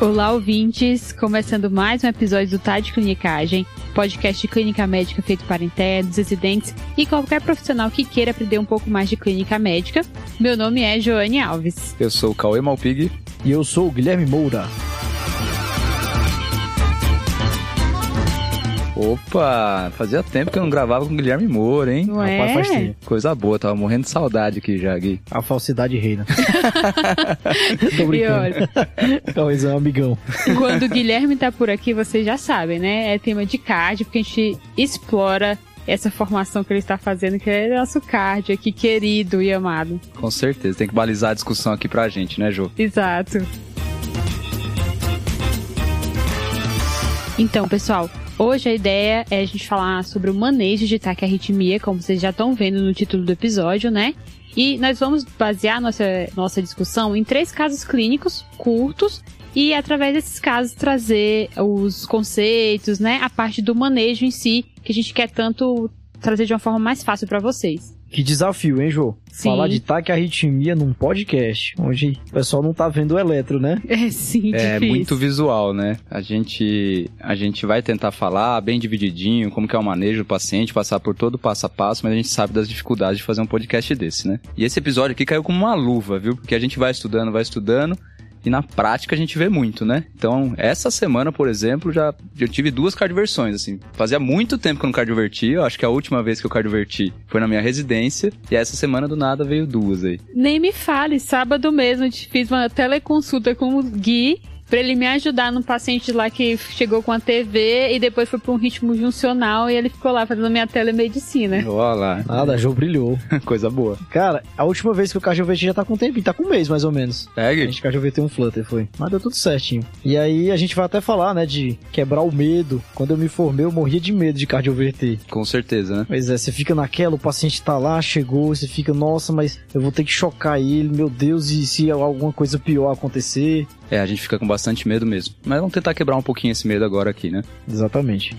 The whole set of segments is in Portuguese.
Olá, ouvintes! Começando mais um episódio do Tá de Clinicagem, podcast de clínica médica feito para internos, residentes e qualquer profissional que queira aprender um pouco mais de clínica médica. Meu nome é Joane Alves. Eu sou o Cauê Malpig. E eu sou o Guilherme Moura. Opa, fazia tempo que eu não gravava com o Guilherme Moura, hein? Não Rapaz, é? faz tempo. Coisa boa, tava morrendo de saudade aqui já, Gui. A falsidade reina. Tô E brincando. olha, Talvez é um amigão. quando o Guilherme tá por aqui, vocês já sabem, né? É tema de card, porque a gente explora essa formação que ele está fazendo, que é nosso card aqui, querido e amado. Com certeza, tem que balizar a discussão aqui pra gente, né, Jô? Exato. Então, pessoal, hoje a ideia é a gente falar sobre o manejo de taquiarritmia, como vocês já estão vendo no título do episódio, né? E nós vamos basear nossa, nossa discussão em três casos clínicos curtos e, através desses casos, trazer os conceitos, né? A parte do manejo em si, que a gente quer tanto trazer de uma forma mais fácil para vocês. Que desafio, hein, Jô? Sim. Falar de taquiarritmia num podcast, onde o pessoal não tá vendo o eletro, né? É sim, É difícil. muito visual, né? A gente, a gente vai tentar falar bem divididinho, como que é o manejo do paciente, passar por todo o passo a passo, mas a gente sabe das dificuldades de fazer um podcast desse, né? E esse episódio aqui caiu como uma luva, viu? Porque a gente vai estudando, vai estudando, e na prática a gente vê muito, né? Então, essa semana, por exemplo, já eu tive duas cardioversões, assim. Fazia muito tempo que eu não cardioverti, eu acho que a última vez que eu cardioverti foi na minha residência, e essa semana do nada veio duas aí. Nem me fale, sábado mesmo eu fiz uma teleconsulta com o Gui pra ele me ajudar num paciente lá que chegou com a TV e depois foi pra um ritmo juncional e ele ficou lá fazendo minha telemedicina. Olha lá, Nada, Jô brilhou. coisa boa. Cara, a última vez que eu cardioverti já tá com um tempinho, tá com um mês mais ou menos. A Segue? gente cardioverteu um flutter, foi. Mas deu tudo certinho. E aí a gente vai até falar, né, de quebrar o medo. Quando eu me formei, eu morria de medo de cardioverter. Com certeza, né? Pois é, você fica naquela, o paciente tá lá, chegou, você fica, nossa, mas eu vou ter que chocar ele, meu Deus, e se alguma coisa pior acontecer? É, a gente fica com bastante medo mesmo. Mas vamos tentar quebrar um pouquinho esse medo agora aqui, né? Exatamente.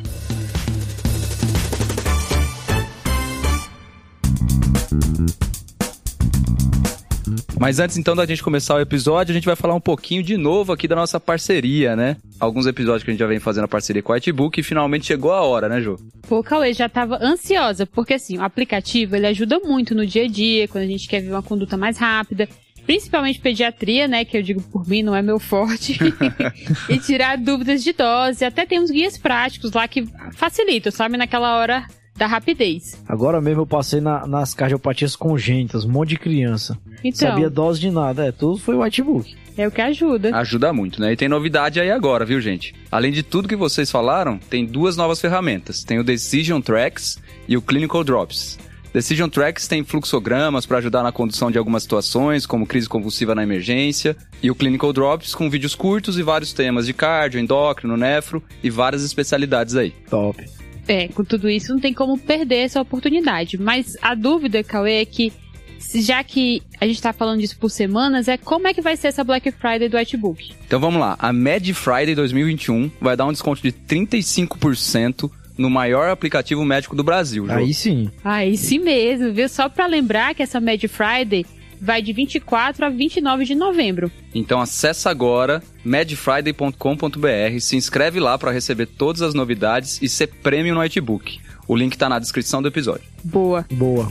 Mas antes então da gente começar o episódio, a gente vai falar um pouquinho de novo aqui da nossa parceria, né? Alguns episódios que a gente já vem fazendo a parceria com a Whitebook e finalmente chegou a hora, né, Jô? Pô, Cauê, já tava ansiosa, porque assim, o aplicativo ele ajuda muito no dia a dia, quando a gente quer ver uma conduta mais rápida. Principalmente pediatria, né? Que eu digo por mim, não é meu forte. e tirar dúvidas de dose. Até tem uns guias práticos lá que facilitam, sabe? Naquela hora da rapidez. Agora mesmo eu passei na- nas cardiopatias congênitas, um monte de criança. Então, Sabia dose de nada, é, tudo foi o whitebook. é o que ajuda. Ajuda muito, né? E tem novidade aí agora, viu, gente? Além de tudo que vocês falaram, tem duas novas ferramentas. Tem o Decision Tracks e o Clinical Drops. Decision Tracks tem fluxogramas para ajudar na condução de algumas situações, como crise convulsiva na emergência, e o Clinical Drops com vídeos curtos e vários temas de cardio, endócrino, nefro e várias especialidades aí. Top. É, com tudo isso não tem como perder essa oportunidade. Mas a dúvida, Cauê, é que, se- já que a gente tá falando disso por semanas, é como é que vai ser essa Black Friday do Whitebook? Então vamos lá, a Mad Friday 2021 vai dar um desconto de 35% no maior aplicativo médico do Brasil, Jô. Aí sim. Ah, esse mesmo, viu? Só pra lembrar que essa Mad Friday vai de 24 a 29 de novembro. Então acessa agora madfriday.com.br, se inscreve lá para receber todas as novidades e ser prêmio no Notebook. O link tá na descrição do episódio. Boa. Boa.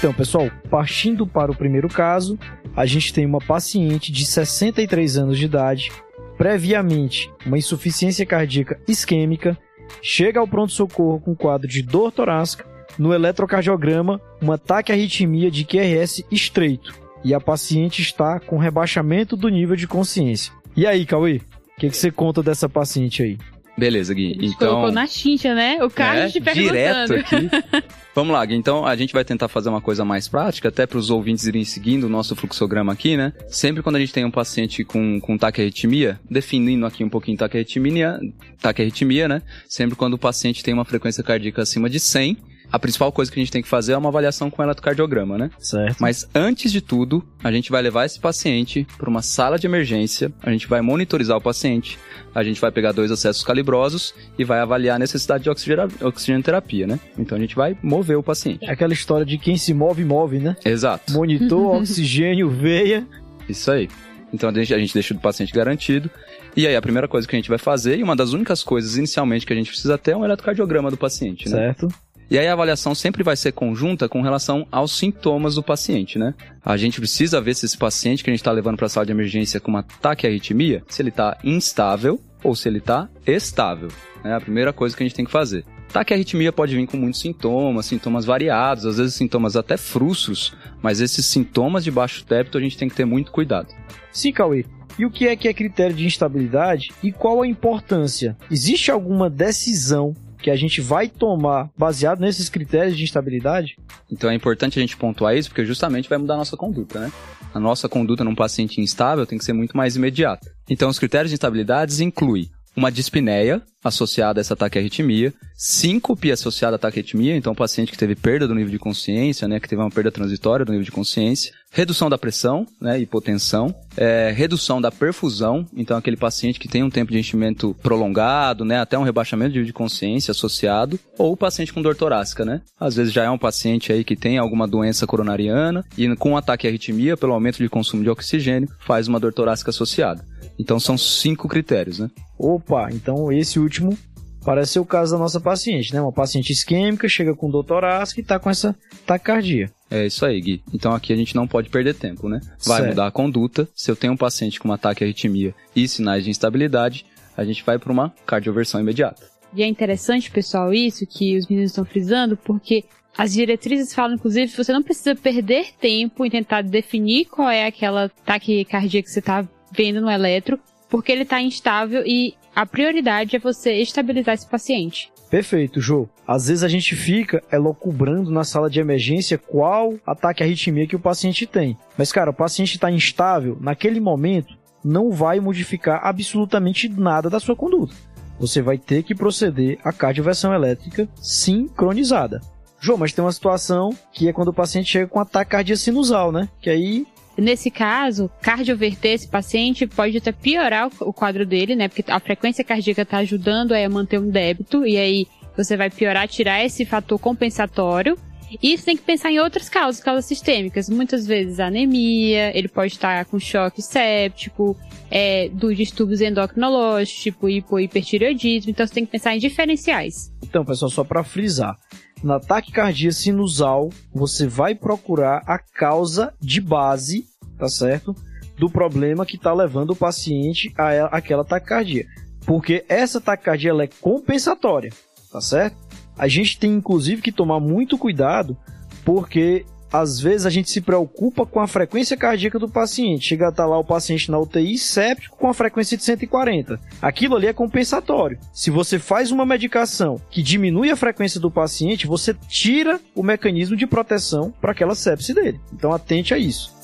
Então, pessoal, partindo para o primeiro caso, a gente tem uma paciente de 63 anos de idade, previamente uma insuficiência cardíaca isquêmica, chega ao pronto-socorro com quadro de dor torácica, no eletrocardiograma, uma taquiarritmia de QRS estreito, e a paciente está com rebaixamento do nível de consciência. E aí, Cauê? O que, que você conta dessa paciente aí? Beleza, Gui. A gente Então, colocou na chincha, né? O Carlos é, te perguntando. direto aqui. Vamos lá, Gui. Então a gente vai tentar fazer uma coisa mais prática, até para os ouvintes irem seguindo o nosso fluxograma aqui, né? Sempre quando a gente tem um paciente com, com taquiarritmia, definindo aqui um pouquinho taquiarritmia, taquiarritmia, né? Sempre quando o paciente tem uma frequência cardíaca acima de 100, a principal coisa que a gente tem que fazer é uma avaliação com eletrocardiograma, né? Certo. Mas antes de tudo, a gente vai levar esse paciente para uma sala de emergência, a gente vai monitorizar o paciente, a gente vai pegar dois acessos calibrosos e vai avaliar a necessidade de oxigenoterapia, né? Então a gente vai mover o paciente. É aquela história de quem se move, move, né? Exato. Monitor, oxigênio, veia. Isso aí. Então a gente, a gente deixa o paciente garantido. E aí a primeira coisa que a gente vai fazer, e uma das únicas coisas inicialmente que a gente precisa ter é um eletrocardiograma do paciente, né? Certo. E aí a avaliação sempre vai ser conjunta com relação aos sintomas do paciente, né? A gente precisa ver se esse paciente que a gente está levando para a sala de emergência com um ataque à arritmia, se ele está instável ou se ele está estável. É a primeira coisa que a gente tem que fazer. Ataque à arritmia pode vir com muitos sintomas, sintomas variados, às vezes sintomas até frustros, mas esses sintomas de baixo débito a gente tem que ter muito cuidado. Sim, Cauê. E o que é que é critério de instabilidade e qual a importância? Existe alguma decisão que a gente vai tomar baseado nesses critérios de instabilidade? Então é importante a gente pontuar isso porque justamente vai mudar a nossa conduta, né? A nossa conduta num paciente instável tem que ser muito mais imediata. Então os critérios de instabilidade incluem uma dispneia associada a esse ataque à arritmia, síncope associada a ataque à arritmia, então paciente que teve perda do nível de consciência, né, que teve uma perda transitória do nível de consciência, redução da pressão, né, hipotensão, é, redução da perfusão, então aquele paciente que tem um tempo de enchimento prolongado, né, até um rebaixamento de nível de consciência associado, ou paciente com dor torácica, né, às vezes já é um paciente aí que tem alguma doença coronariana e com ataque à arritmia, pelo aumento de consumo de oxigênio, faz uma dor torácica associada. Então são cinco critérios, né? Opa, então esse último parece ser o caso da nossa paciente, né? Uma paciente isquêmica, chega com dor torácica e tá com essa taquicardia. É isso aí, Gui. Então aqui a gente não pode perder tempo, né? Vai certo. mudar a conduta. Se eu tenho um paciente com um ataque à arritmia e sinais de instabilidade, a gente vai para uma cardioversão imediata. E é interessante, pessoal, isso que os meninos estão frisando, porque as diretrizes falam, inclusive, que você não precisa perder tempo em tentar definir qual é aquela taquicardia que você está vendo no eletro, porque ele está instável e a prioridade é você estabilizar esse paciente. Perfeito, Jô. Às vezes a gente fica elocubrando na sala de emergência qual ataque arritmia que o paciente tem. Mas, cara, o paciente está instável, naquele momento, não vai modificar absolutamente nada da sua conduta. Você vai ter que proceder à cardioversão elétrica sincronizada. Jô, mas tem uma situação que é quando o paciente chega com ataque cardíaco sinusal, né? Que aí Nesse caso, cardioverter esse paciente pode até piorar o quadro dele, né? Porque a frequência cardíaca está ajudando a manter um débito, e aí você vai piorar, tirar esse fator compensatório. E você tem que pensar em outras causas, causas sistêmicas. Muitas vezes anemia, ele pode estar com choque séptico, é, dos distúrbios endocrinológicos, tipo hipo hipertireoidismo. Então você tem que pensar em diferenciais. Então, pessoal, só para frisar, na taquicardia sinusal, você vai procurar a causa de base, tá certo? Do problema que está levando o paciente a aquela taquicardia. Porque essa taquicardia ela é compensatória, tá certo? A gente tem inclusive que tomar muito cuidado, porque às vezes a gente se preocupa com a frequência cardíaca do paciente. Chega a estar lá o paciente na UTI séptico com a frequência de 140. Aquilo ali é compensatório. Se você faz uma medicação que diminui a frequência do paciente, você tira o mecanismo de proteção para aquela sepse dele. Então atente a isso.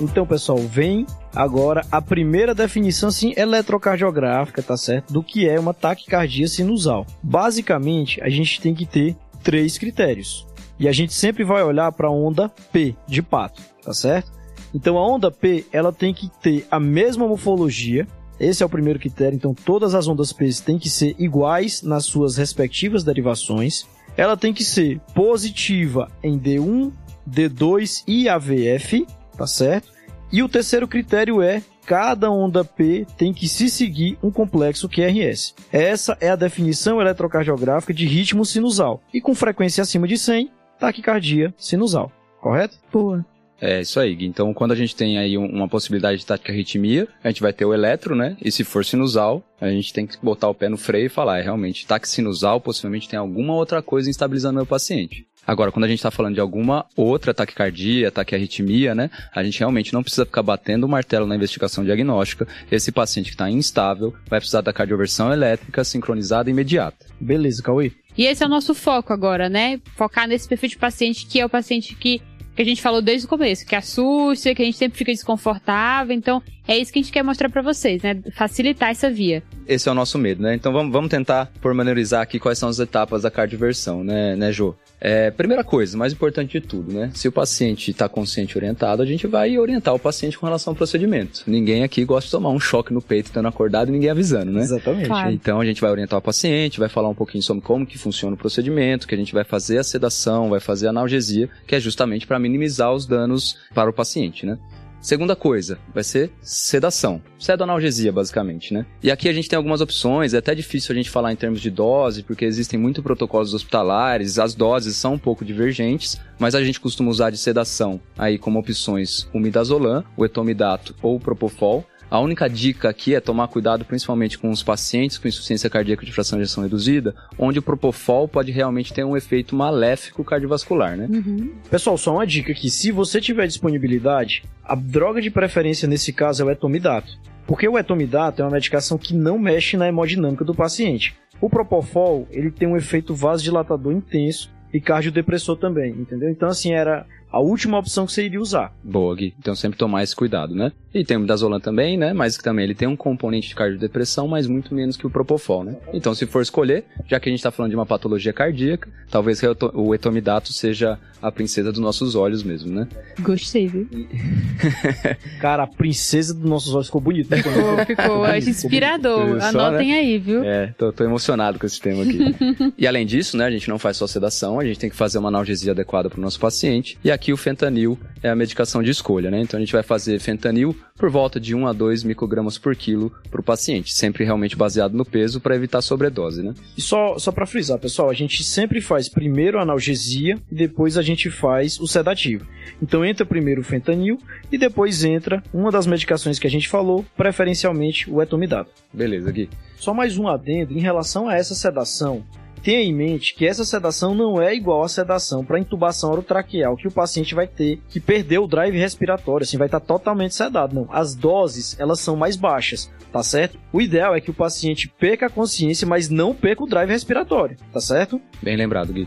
Então, pessoal, vem agora a primeira definição assim eletrocardiográfica, tá certo? Do que é uma taquicardia sinusal. Basicamente, a gente tem que ter três critérios. E a gente sempre vai olhar para a onda P de pato, tá certo? Então a onda P, ela tem que ter a mesma morfologia, esse é o primeiro critério, então todas as ondas P têm que ser iguais nas suas respectivas derivações. Ela tem que ser positiva em D1, D2 e AVF, tá certo? E o terceiro critério é cada onda P tem que se seguir um complexo QRS. Essa é a definição eletrocardiográfica de ritmo sinusal. E com frequência acima de 100, taquicardia sinusal. Correto? Boa. É isso aí, Gui. Então, quando a gente tem aí uma possibilidade de taquiarritmia, a gente vai ter o eletro, né? E se for sinusal, a gente tem que botar o pé no freio e falar, é realmente, taque sinusal possivelmente tem alguma outra coisa instabilizando o meu paciente. Agora, quando a gente está falando de alguma outra taquicardia, taquiarritmia, né, a gente realmente não precisa ficar batendo o martelo na investigação diagnóstica. Esse paciente que está instável vai precisar da cardioversão elétrica sincronizada imediata. Beleza, Cauê. E esse é o nosso foco agora, né? Focar nesse perfil de paciente que é o paciente que que a gente falou desde o começo, que assusta, que a gente sempre fica desconfortável. Então, é isso que a gente quer mostrar para vocês, né? Facilitar essa via. Esse é o nosso medo, né? Então vamos, vamos tentar pormenorizar aqui quais são as etapas da cardioversão, né, né Jô? É, primeira coisa, mais importante de tudo, né? Se o paciente está consciente e orientado, a gente vai orientar o paciente com relação ao procedimento. Ninguém aqui gosta de tomar um choque no peito estando acordado e ninguém avisando, né? Exatamente. Claro. Então a gente vai orientar o paciente, vai falar um pouquinho sobre como que funciona o procedimento, que a gente vai fazer a sedação, vai fazer a analgesia, que é justamente para minimizar os danos para o paciente, né? Segunda coisa, vai ser sedação. Sedoanalgesia, basicamente, né? E aqui a gente tem algumas opções, é até difícil a gente falar em termos de dose, porque existem muitos protocolos hospitalares, as doses são um pouco divergentes, mas a gente costuma usar de sedação aí como opções o midazolam, o etomidato ou o propofol. A única dica aqui é tomar cuidado principalmente com os pacientes com insuficiência cardíaca de fração de ejeção reduzida, onde o propofol pode realmente ter um efeito maléfico cardiovascular, né? Uhum. Pessoal, só uma dica aqui. Se você tiver disponibilidade, a droga de preferência nesse caso é o etomidato. Porque o etomidato é uma medicação que não mexe na hemodinâmica do paciente. O propofol, ele tem um efeito vasodilatador intenso e cardiodepressor também, entendeu? Então, assim, era a última opção que você iria usar. Boa, Gui. Então sempre tomar esse cuidado, né? E tem o midazolam também, né? Mas que também ele tem um componente de cardiodepressão, mas muito menos que o propofol, né? Então se for escolher, já que a gente está falando de uma patologia cardíaca, talvez o etomidato seja a princesa dos nossos olhos mesmo, né? Gostei, viu? Cara, a princesa dos nossos olhos ficou bonito. né? Ficou, ficou. Acho inspirador. Só, Anotem aí, viu? É, tô, tô emocionado com esse tema aqui. e além disso, né, a gente não faz só sedação, a gente tem que fazer uma analgesia adequada para o nosso paciente. E aqui o fentanil é a medicação de escolha, né? Então a gente vai fazer fentanil por volta de 1 a 2 microgramas por quilo para o paciente, sempre realmente baseado no peso para evitar sobredose, né? E só, só para frisar, pessoal, a gente sempre faz primeiro a analgesia e depois a gente faz o sedativo. Então entra primeiro o fentanil e depois entra uma das medicações que a gente falou, preferencialmente o etomidato. Beleza, Gui. Só mais um adendo em relação a essa sedação. Tenha em mente que essa sedação não é igual à sedação para intubação orotraqueal que o paciente vai ter que perder o drive respiratório, assim, vai estar totalmente sedado. Não, as doses, elas são mais baixas, tá certo? O ideal é que o paciente perca a consciência, mas não perca o drive respiratório, tá certo? Bem lembrado, Gui.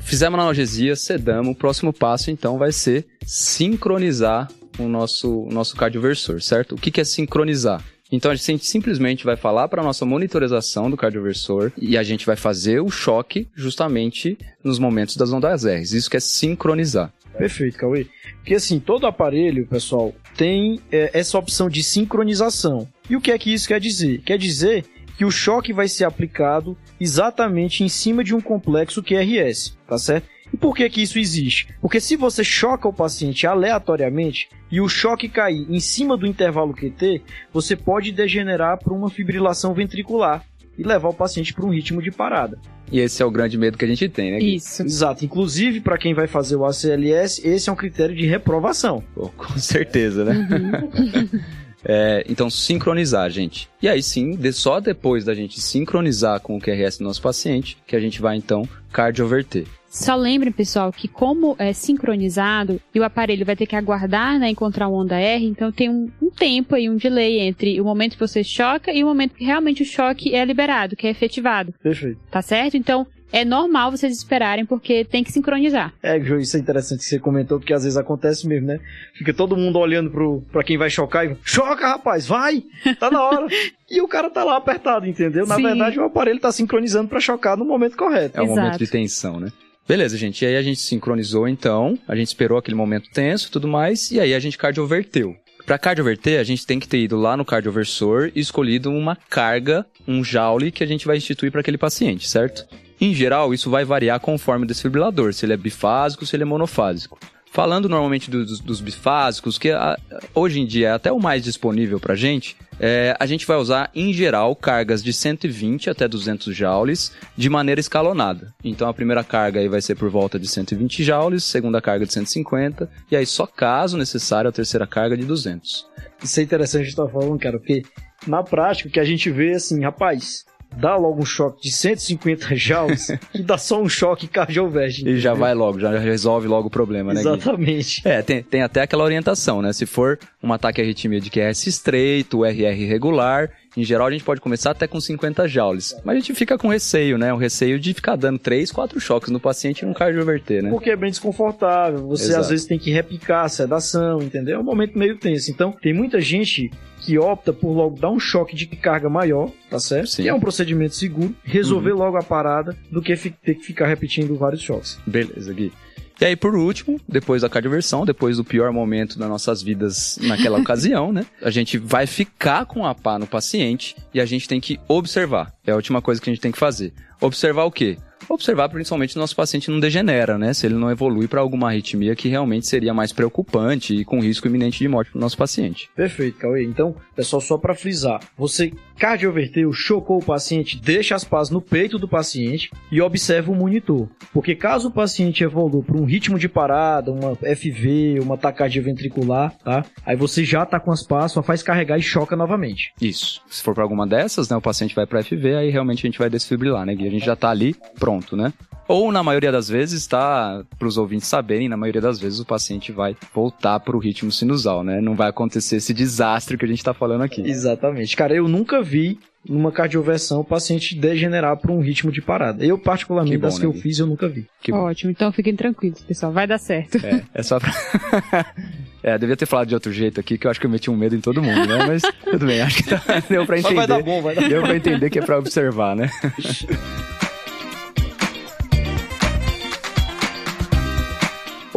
Fizemos analgesia, sedamos. O próximo passo, então, vai ser sincronizar o nosso, nosso cardioversor, certo? O que, que é sincronizar? Então a gente simplesmente vai falar para a nossa monitorização do cardioversor e a gente vai fazer o choque justamente nos momentos das ondas R. Isso que é sincronizar. Perfeito, Cauê. Porque assim, todo aparelho, pessoal, tem é, essa opção de sincronização. E o que é que isso quer dizer? Quer dizer que o choque vai ser aplicado exatamente em cima de um complexo QRS, tá certo? E por que que isso existe? Porque se você choca o paciente aleatoriamente e o choque cair em cima do intervalo QT, você pode degenerar para uma fibrilação ventricular e levar o paciente para um ritmo de parada. E esse é o grande medo que a gente tem, né? Gui? Isso. Exato. Inclusive, para quem vai fazer o ACLS, esse é um critério de reprovação. Pô, com certeza, né? É, então, sincronizar, gente. E aí sim, de- só depois da gente sincronizar com o QRS do nosso paciente, que a gente vai então cardioverter. Só lembrem, pessoal, que como é sincronizado e o aparelho vai ter que aguardar, né, encontrar uma onda R, então tem um, um tempo aí, um delay entre o momento que você choca e o momento que realmente o choque é liberado, que é efetivado, Perfeito. tá certo? Então, é normal vocês esperarem porque tem que sincronizar. É, João, isso é interessante que você comentou, porque às vezes acontece mesmo, né? Fica todo mundo olhando pro, pra quem vai chocar e choca, rapaz, vai! Tá na hora! e o cara tá lá apertado, entendeu? Na Sim. verdade, o aparelho tá sincronizando pra chocar no momento correto. É um Exato. momento de tensão, né? Beleza, gente. E aí a gente sincronizou então, a gente esperou aquele momento tenso e tudo mais, e aí a gente cardioverteu. Para cardioverter, a gente tem que ter ido lá no cardioversor e escolhido uma carga, um joule que a gente vai instituir para aquele paciente, certo? Em geral, isso vai variar conforme o desfibrilador, se ele é bifásico, se ele é monofásico. Falando normalmente dos, dos bifásicos, que ah, hoje em dia é até o mais disponível pra gente, é, a gente vai usar, em geral, cargas de 120 até 200 joules de maneira escalonada. Então a primeira carga aí vai ser por volta de 120 joules, segunda carga de 150, e aí só caso necessário a terceira carga de 200. Isso é interessante a gente tá falando, cara, porque na prática o que a gente vê assim, rapaz, dá logo um choque de 150 joules e dá só um choque cardiovértico. E já vai logo, já resolve logo o problema, né? Gui? Exatamente. É, tem, tem até aquela orientação, né? Se for um ataque à arritmia de QRS estreito, RR irregular, Em geral, a gente pode começar até com 50 joules. Mas a gente fica com receio, né? O receio de ficar dando 3, 4 choques no paciente e não cardioverter, né? Porque é bem desconfortável. Você Exato. às vezes tem que repicar a sedação, entendeu? É um momento meio tenso. Então, tem muita gente que opta por logo dar um choque de carga maior, tá certo? Sim. Que é um procedimento seguro, resolver logo a parada do que ter que ficar repetindo vários choques. Beleza, Gui. E aí, por último, depois da cardioversão, depois do pior momento das nossas vidas naquela ocasião, né? A gente vai ficar com a pá no paciente e a gente tem que observar. É a última coisa que a gente tem que fazer. Observar o quê? Observar principalmente se o nosso paciente não degenera, né? Se ele não evolui para alguma arritmia que realmente seria mais preocupante e com risco iminente de morte para o nosso paciente. Perfeito, Cauê. Então, pessoal, só pra frisar, você cardioverteu, chocou o paciente, deixa as pás no peito do paciente e observa o monitor. Porque caso o paciente evolua para um ritmo de parada, uma FV, uma taquicardia ventricular, tá? Aí você já tá com as pás, só faz carregar e choca novamente. Isso. Se for para alguma dessas, né, o paciente vai para FV, aí realmente a gente vai desfibrilar, né, Gui? A gente já tá ali, pronto, né? Ou, na maioria das vezes, tá, para os ouvintes saberem, na maioria das vezes o paciente vai voltar para o ritmo sinusal, né? Não vai acontecer esse desastre que a gente tá falando aqui. Exatamente. Cara, eu nunca vi numa cardioversão o paciente degenerar para um ritmo de parada. Eu, particularmente, Que bom, das que né, eu Gui? fiz, eu nunca vi. Que bom. Ótimo, então fiquem tranquilos, pessoal. Vai dar certo. É, é só pra... é, devia ter falado de outro jeito aqui, que eu acho que eu meti um medo em todo mundo, né? Mas tudo bem, acho que tá- deu pra entender. bom, vai dar Deu pra entender que é pra observar, né?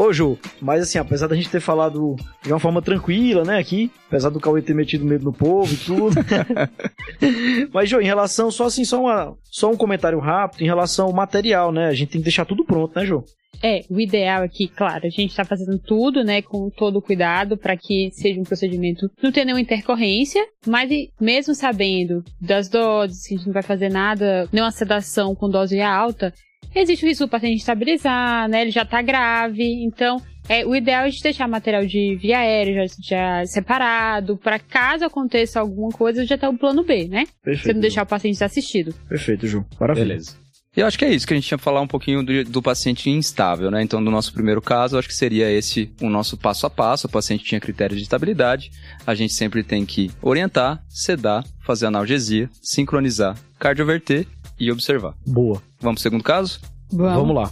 Ô, Ju, mas assim, apesar da gente ter falado de uma forma tranquila, né, aqui, apesar do Cauê ter metido medo no povo e tudo. mas, Jô, em relação, só assim, só, uma, só um comentário rápido em relação ao material, né? A gente tem que deixar tudo pronto, né, Jô? É, o ideal aqui, claro, a gente tá fazendo tudo, né, com todo o cuidado para que seja um procedimento não tenha nenhuma intercorrência, mas mesmo sabendo das doses, que a gente não vai fazer nada, nenhuma sedação com dose alta, existe o risco do paciente estabilizar, né, ele já tá grave, então é, o ideal é a gente deixar material de via aérea já, já separado, para caso aconteça alguma coisa, já tá o plano B, né? Perfeito. Você não deixar o paciente desassistido. Perfeito, Ju. Maravilha. Beleza. E eu acho que é isso que a gente tinha que falar um pouquinho do, do paciente instável, né? Então, no nosso primeiro caso, eu acho que seria esse o nosso passo a passo. O paciente tinha critérios de estabilidade. A gente sempre tem que orientar, sedar, fazer analgesia, sincronizar, cardioverter e observar. Boa. Vamos pro segundo caso? Vamos lá.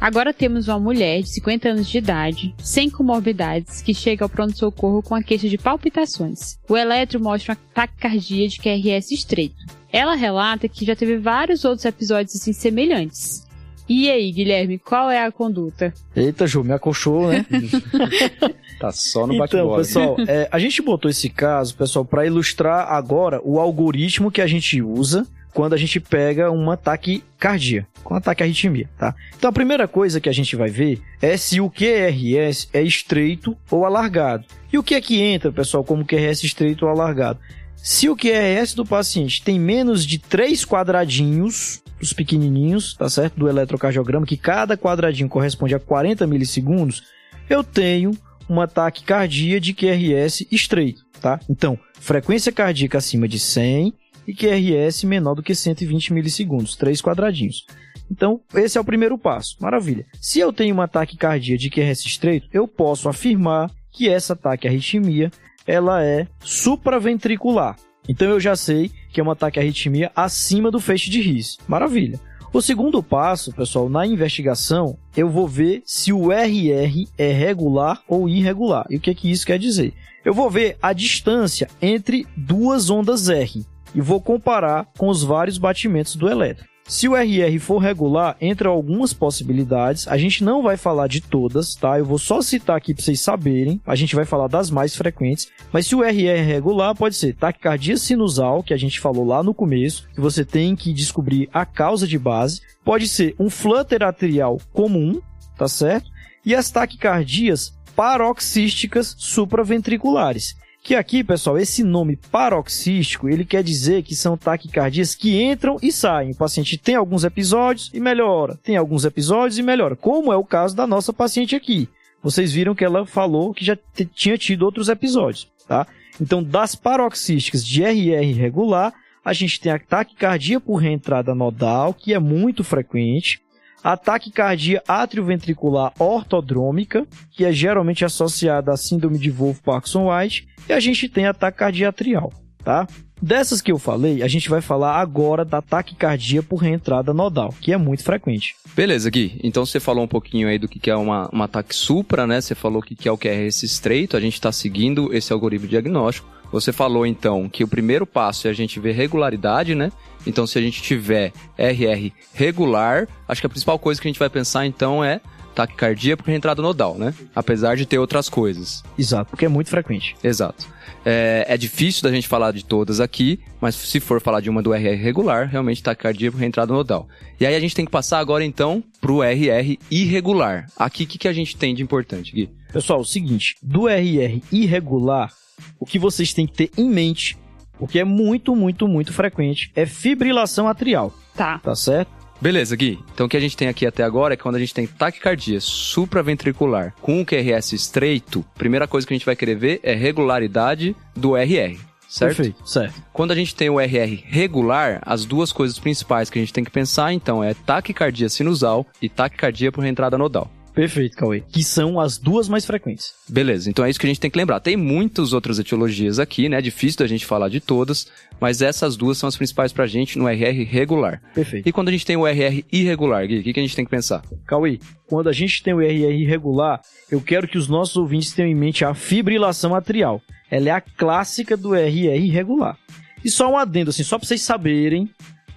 Agora temos uma mulher de 50 anos de idade, sem comorbidades, que chega ao pronto-socorro com a queixa de palpitações. O eletro mostra uma taquicardia de QRS estreito. Ela relata que já teve vários outros episódios assim semelhantes. E aí, Guilherme, qual é a conduta? Eita, Ju, me acolchou, né? Tá só no Então, bate-bola. pessoal, é, a gente botou esse caso, pessoal, para ilustrar agora o algoritmo que a gente usa quando a gente pega um ataque cardíaco, com ataque arritmia, tá? Então, a primeira coisa que a gente vai ver é se o QRS é estreito ou alargado. E o que é que entra, pessoal, como QRS estreito ou alargado? Se o QRS do paciente tem menos de três quadradinhos, os pequenininhos, tá certo? Do eletrocardiograma, que cada quadradinho corresponde a 40 milissegundos, eu tenho um ataque cardíaco de QRS estreito, tá? Então, frequência cardíaca acima de 100 e QRS menor do que 120 milissegundos, três quadradinhos. Então, esse é o primeiro passo. Maravilha. Se eu tenho um ataque cardíaco de QRS estreito, eu posso afirmar que essa ataque arritmia ela é supraventricular. Então eu já sei que é um ataque arritmia acima do feixe de RIS. Maravilha. O segundo passo, pessoal, na investigação, eu vou ver se o RR é regular ou irregular. E o que, que isso quer dizer? Eu vou ver a distância entre duas ondas R e vou comparar com os vários batimentos do elétrico. Se o RR for regular, entre algumas possibilidades, a gente não vai falar de todas, tá? Eu vou só citar aqui para vocês saberem, a gente vai falar das mais frequentes, mas se o RR regular, pode ser taquicardia sinusal, que a gente falou lá no começo, que você tem que descobrir a causa de base, pode ser um flutter atrial comum, tá certo? E as taquicardias paroxísticas supraventriculares. Que aqui, pessoal, esse nome paroxístico, ele quer dizer que são taquicardias que entram e saem. O paciente tem alguns episódios e melhora, tem alguns episódios e melhora, como é o caso da nossa paciente aqui. Vocês viram que ela falou que já tinha tido outros episódios, tá? Então, das paroxísticas de RR regular, a gente tem a taquicardia por reentrada nodal, que é muito frequente. A taquicardia atrioventricular ortodrômica, que é geralmente associada à síndrome de Wolff-Parkinson-White, e a gente tem a taquicardia atrial, tá? Dessas que eu falei, a gente vai falar agora da taquicardia por reentrada nodal, que é muito frequente. Beleza, Gui. Então você falou um pouquinho aí do que é uma, uma ataque supra, né? Você falou o que é o QRS estreito, a gente está seguindo esse algoritmo diagnóstico. Você falou então que o primeiro passo é a gente ver regularidade, né? Então se a gente tiver RR regular, acho que a principal coisa que a gente vai pensar então é taquicardia por reentrada nodal, né? Apesar de ter outras coisas. Exato, porque é muito frequente. Exato. É, é, difícil da gente falar de todas aqui, mas se for falar de uma do RR regular, realmente taquicardia por reentrada nodal. E aí a gente tem que passar agora então pro RR irregular. Aqui o que, que a gente tem de importante, Gui? Pessoal, o seguinte, do RR irregular, o que vocês têm que ter em mente, porque é muito, muito, muito frequente, é fibrilação atrial. Tá. Tá certo? Beleza, Gui. Então o que a gente tem aqui até agora é que quando a gente tem taquicardia supraventricular com o QRS estreito, primeira coisa que a gente vai querer ver é regularidade do RR. Certo? Perfeito, certo. Quando a gente tem o RR regular, as duas coisas principais que a gente tem que pensar, então, é taquicardia sinusal e taquicardia por reentrada nodal. Perfeito, Cauê. Que são as duas mais frequentes. Beleza, então é isso que a gente tem que lembrar. Tem muitas outras etiologias aqui, né? Difícil da gente falar de todas, mas essas duas são as principais pra gente no RR regular. Perfeito. E quando a gente tem o RR irregular, Gui, o que, que a gente tem que pensar? Cauê, quando a gente tem o RR irregular, eu quero que os nossos ouvintes tenham em mente a fibrilação atrial. Ela é a clássica do RR irregular. E só um adendo, assim, só pra vocês saberem,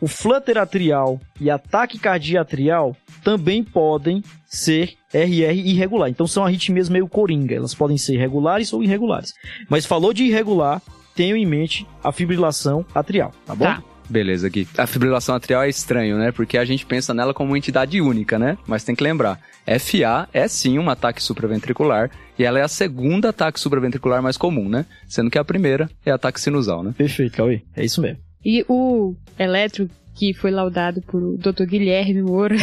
o flutter atrial e a taquicardia atrial também podem ser RR irregular. Então são arritmias meio coringa. Elas podem ser regulares ou irregulares. Mas falou de irregular, tenham em mente a fibrilação atrial, tá bom? Tá. Beleza, Gui. A fibrilação atrial é estranho, né? Porque a gente pensa nela como uma entidade única, né? Mas tem que lembrar, FA é sim um ataque supraventricular e ela é a segunda ataque supraventricular mais comum, né? Sendo que a primeira é ataque sinusal, né? Perfeito, Cauê. É isso mesmo. E o eletro que foi laudado por Dr. Guilherme Moura,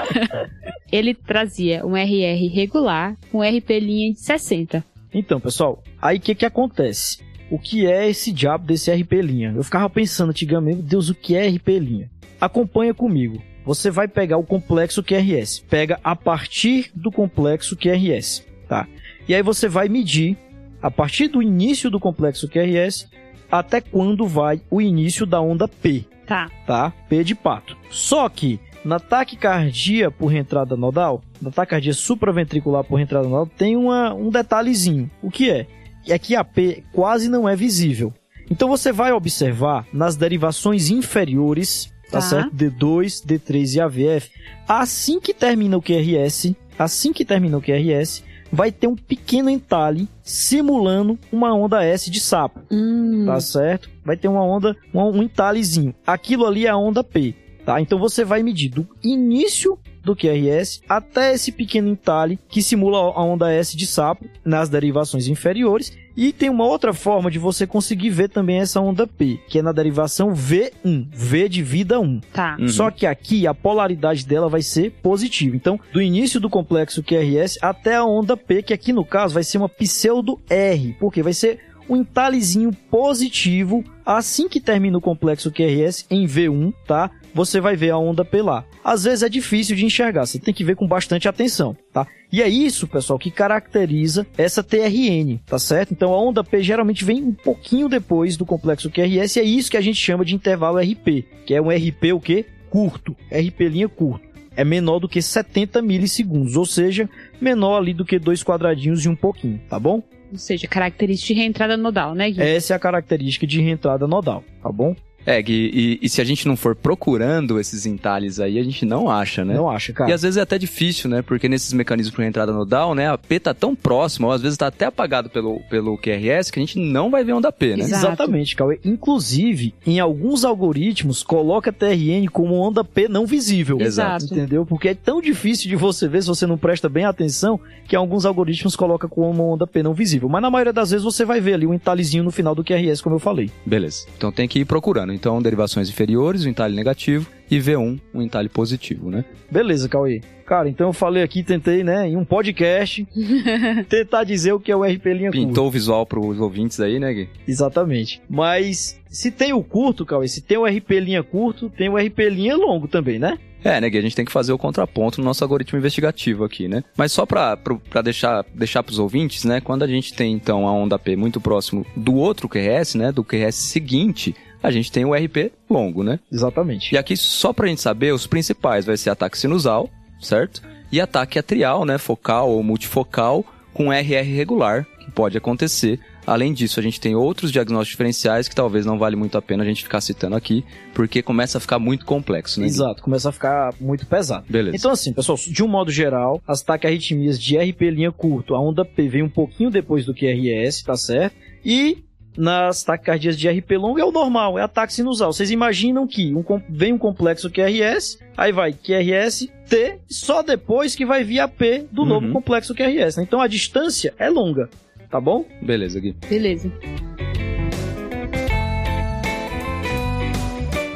ele trazia um RR regular com RP linha de 60. Então, pessoal, aí o que que acontece? O que é esse diabo desse RP linha? Eu ficava pensando antigamente, meu Deus, o que é RP linha? Acompanha comigo. Você vai pegar o complexo QRS. Pega a partir do complexo QRS, tá? E aí você vai medir a partir do início do complexo QRS até quando vai o início da onda P. Tá. Tá? P de pato. Só que na taquicardia por entrada nodal, na taquicardia supraventricular por entrada nodal, tem uma, um detalhezinho. O que é? É que a P quase não é visível. Então você vai observar nas derivações inferiores, tá, tá certo? D2, D3 e AVF, assim que termina o QRS, assim que termina o QRS, vai ter um pequeno entalhe simulando uma onda S de sapo. Hum. Tá certo? Vai ter uma onda, um, um entalhezinho. Aquilo ali é a onda P. Tá? Então você vai medir do início do QRS até esse pequeno entalhe que simula a onda S de sapo nas derivações inferiores. E tem uma outra forma de você conseguir ver também essa onda P, que é na derivação V1, V de vida 1. Tá. Uhum. Só que aqui a polaridade dela vai ser positiva. Então, do início do complexo QRS até a onda P, que aqui no caso vai ser uma pseudo R, porque vai ser um entalhezinho positivo assim que termina o complexo QRS em V1, tá? Você vai ver a onda P lá. Às vezes é difícil de enxergar, você tem que ver com bastante atenção, tá? E é isso, pessoal, que caracteriza essa TRN, tá certo? Então a onda P geralmente vem um pouquinho depois do complexo QRS e é isso que a gente chama de intervalo RP, que é um RP o quê? Curto, RP linha curto. É menor do que 70 milissegundos, ou seja, menor ali do que dois quadradinhos e um pouquinho, tá bom? Ou seja, característica de reentrada nodal, né, Gui? Essa é a característica de reentrada nodal, tá bom? É, Gui, e, e, se a gente não for procurando esses entalhes aí, a gente não acha, né? Não acha, cara. E às vezes é até difícil, né? Porque nesses mecanismos para entrada nodal, né? A P tá tão próxima, ou às vezes tá até apagado pelo, pelo QRS, que a gente não vai ver onda P, né? Exato. Exatamente, Cauê. Inclusive, em alguns algoritmos, coloca TRN como onda P não visível. Exato. Entendeu? Porque é tão difícil de você ver se você não presta bem atenção, que alguns algoritmos colocam como onda P não visível. Mas na maioria das vezes você vai ver ali um entalhezinho no final do QRS, como eu falei. Beleza. Então tem que ir procurando. Então, derivações inferiores, o entalhe negativo, e V1, um entalhe positivo, né? Beleza, Cauê. Cara, então eu falei aqui, tentei, né, em um podcast, tentar dizer o que é o RP linha Pintou curta. o visual pros ouvintes aí, né, Gui? Exatamente. Mas se tem o curto, Cauê, se tem o RP linha curto, tem o RP linha longo também, né? É, né, Gui? A gente tem que fazer o contraponto no nosso algoritmo investigativo aqui, né? Mas só pra, pra deixar, deixar pros ouvintes, né? Quando a gente tem, então, a onda P muito próximo do outro QRS, né? Do QRS seguinte, a gente tem o RP longo, né? Exatamente. E aqui, só pra gente saber, os principais vai ser ataque sinusal, certo? E ataque atrial, né? Focal ou multifocal com RR regular, que pode acontecer Além disso, a gente tem outros diagnósticos diferenciais que talvez não vale muito a pena a gente ficar citando aqui, porque começa a ficar muito complexo, né? Exato, começa a ficar muito pesado. Beleza. Então, assim, pessoal, de um modo geral, as taquiarritmias de RP linha curto, a onda P vem um pouquinho depois do QRS, tá certo? E nas taquicardias de RP longo é o normal, é ataque sinusal. Vocês imaginam que um, vem um complexo QRS, aí vai QRS, T, só depois que vai vir a P do uhum. novo complexo QRS. Né? Então a distância é longa tá bom? Beleza, Gui. Beleza.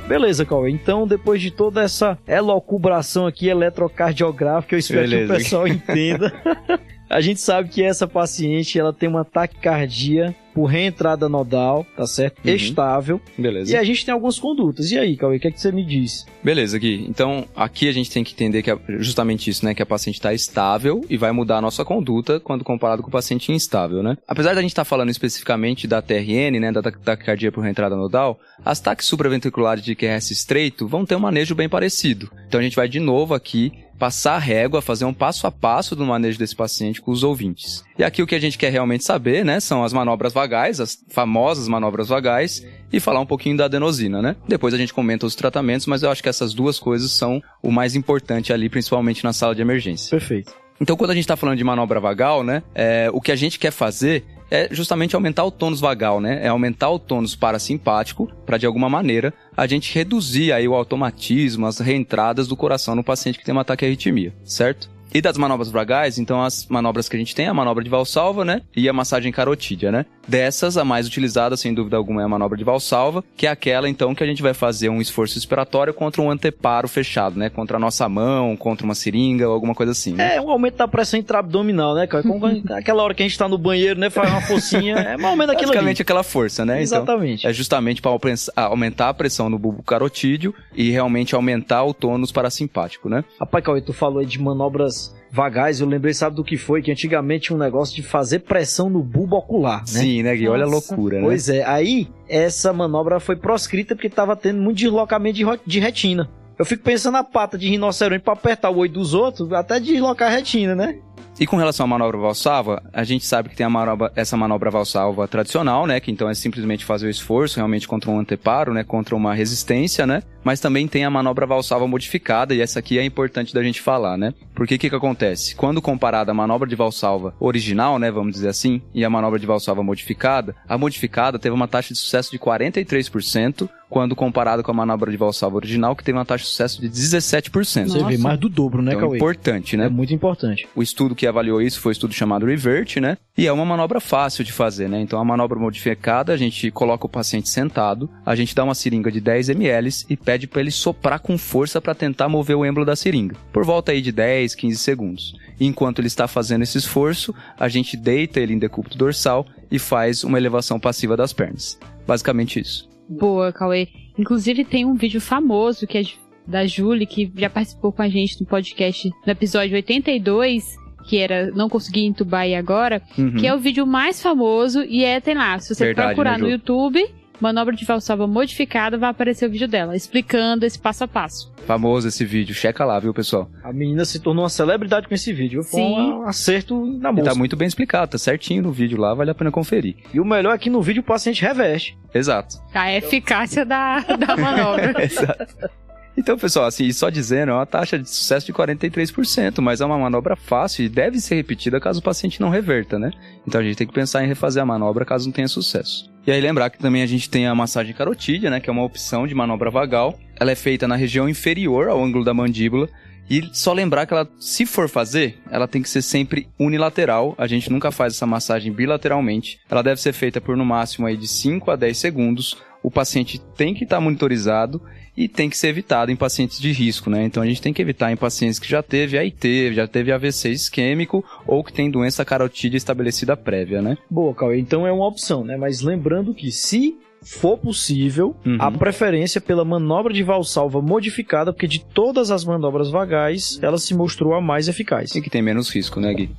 Beleza, Cauê. Então, depois de toda essa elocubração aqui eletrocardiográfica, eu espero Beleza. que o pessoal entenda. A gente sabe que essa paciente ela tem uma taquicardia por reentrada nodal, tá certo? Uhum. Estável. Beleza. E a gente tem algumas condutas. E aí, Cauê, o que é que você me diz? Beleza, Gui. Então, aqui a gente tem que entender que é justamente isso, né? Que a paciente está estável e vai mudar a nossa conduta quando comparado com o paciente instável, né? Apesar da gente estar tá falando especificamente da TRN, né? Da taquicardia por reentrada nodal, as taques supraventriculares de QRS estreito vão ter um manejo bem parecido. Então, a gente vai de novo aqui passar a régua, fazer um passo a passo do manejo desse paciente com os ouvintes. E aqui o que a gente quer realmente saber, né, são as manobras vagais, as famosas manobras vagais, e falar um pouquinho da adenosina, né? Depois a gente comenta os tratamentos, mas eu acho que essas duas coisas são o mais importante ali, principalmente na sala de emergência. Perfeito. Então, quando a gente está falando de manobra vagal, né, é, o que a gente quer fazer é justamente aumentar o tônus vagal, né? É aumentar o tônus parasimpático para de alguma maneira a gente reduzir aí o automatismo, as reentradas do coração no paciente que tem ataque arritmia, certo? E das manobras vagais, então as manobras que a gente tem, a manobra de valsalva, né? E a massagem carotídea, né? Dessas, a mais utilizada, sem dúvida alguma, é a manobra de valsalva, que é aquela, então, que a gente vai fazer um esforço expiratório contra um anteparo fechado, né? Contra a nossa mão, contra uma seringa ou alguma coisa assim. Né? É, um aumento da pressão intraabdominal, né, cara? Como aquela hora que a gente tá no banheiro, né? Faz uma forcinha, é mais ou menos aquilo Basicamente ali. aquela força, né? Então, Exatamente. Então, é justamente para aumentar a pressão no bulbo carotídeo e realmente aumentar o tônus parasimpático, né? Rapaz, Cauê, tu falou aí de manobras vagais, eu lembrei, sabe do que foi? Que antigamente tinha um negócio de fazer pressão no bulbo ocular, né? Sim, né, Gui? Olha a loucura, né? Pois é, aí essa manobra foi proscrita porque tava tendo muito deslocamento de, de retina. Eu fico pensando na pata de rinoceronte para apertar o olho dos outros, até deslocar a retina, né? E com relação à manobra valsalva, a gente sabe que tem a manobra, essa manobra valsalva tradicional, né? Que então é simplesmente fazer o esforço realmente contra um anteparo, né? Contra uma resistência, né? Mas também tem a manobra valsalva modificada, e essa aqui é importante da gente falar, né? Porque o que, que acontece? Quando comparada a manobra de valsalva original, né? Vamos dizer assim, e a manobra de valsalva modificada, a modificada teve uma taxa de sucesso de 43%, quando comparado com a manobra de valsalva original, que teve uma taxa de sucesso de 17%. Você vê mais do dobro, né, então, Cauê? importante, né? É muito importante. O estudo que avaliou isso foi o um estudo chamado REVERT, né? E é uma manobra fácil de fazer, né? Então, a manobra modificada, a gente coloca o paciente sentado, a gente dá uma seringa de 10 ml e pede para ele soprar com força para tentar mover o êmbolo da seringa, por volta aí de 10, 15 segundos. E enquanto ele está fazendo esse esforço, a gente deita ele em decúbito dorsal e faz uma elevação passiva das pernas. Basicamente isso. Boa, Cauê. Inclusive tem um vídeo famoso que é da Julie, que já participou com a gente no podcast no episódio 82, que era Não Consegui Entubar e Agora, uhum. que é o vídeo mais famoso e é, tem lá, se você Verdade, procurar né, no YouTube, manobra de valsalva modificada, vai aparecer o vídeo dela, explicando esse passo a passo. Famoso esse vídeo, checa lá, viu, pessoal? A menina se tornou uma celebridade com esse vídeo. Foi Sim. um acerto na moça. E tá muito bem explicado, tá certinho no vídeo lá, vale a pena conferir. E o melhor é que no vídeo o paciente reveste. Exato. A eficácia da, da manobra. Exato. Então, pessoal, assim, só dizendo, é uma taxa de sucesso de 43%, mas é uma manobra fácil e deve ser repetida caso o paciente não reverta, né? Então a gente tem que pensar em refazer a manobra caso não tenha sucesso. E aí lembrar que também a gente tem a massagem carotídea, né, que é uma opção de manobra vagal. Ela é feita na região inferior ao ângulo da mandíbula e só lembrar que ela, se for fazer, ela tem que ser sempre unilateral. A gente nunca faz essa massagem bilateralmente. Ela deve ser feita por no máximo aí de 5 a 10 segundos. O paciente tem que estar tá monitorizado e tem que ser evitado em pacientes de risco, né? Então a gente tem que evitar em pacientes que já teve AIT, já teve AVC isquêmico ou que tem doença carotídea estabelecida prévia, né? Boa, Cauê. Então é uma opção, né? Mas lembrando que se for possível, Uhum. a preferência pela manobra de valsalva modificada, porque de todas as manobras vagais, ela se mostrou a mais eficaz. E que tem menos risco, né, Gui?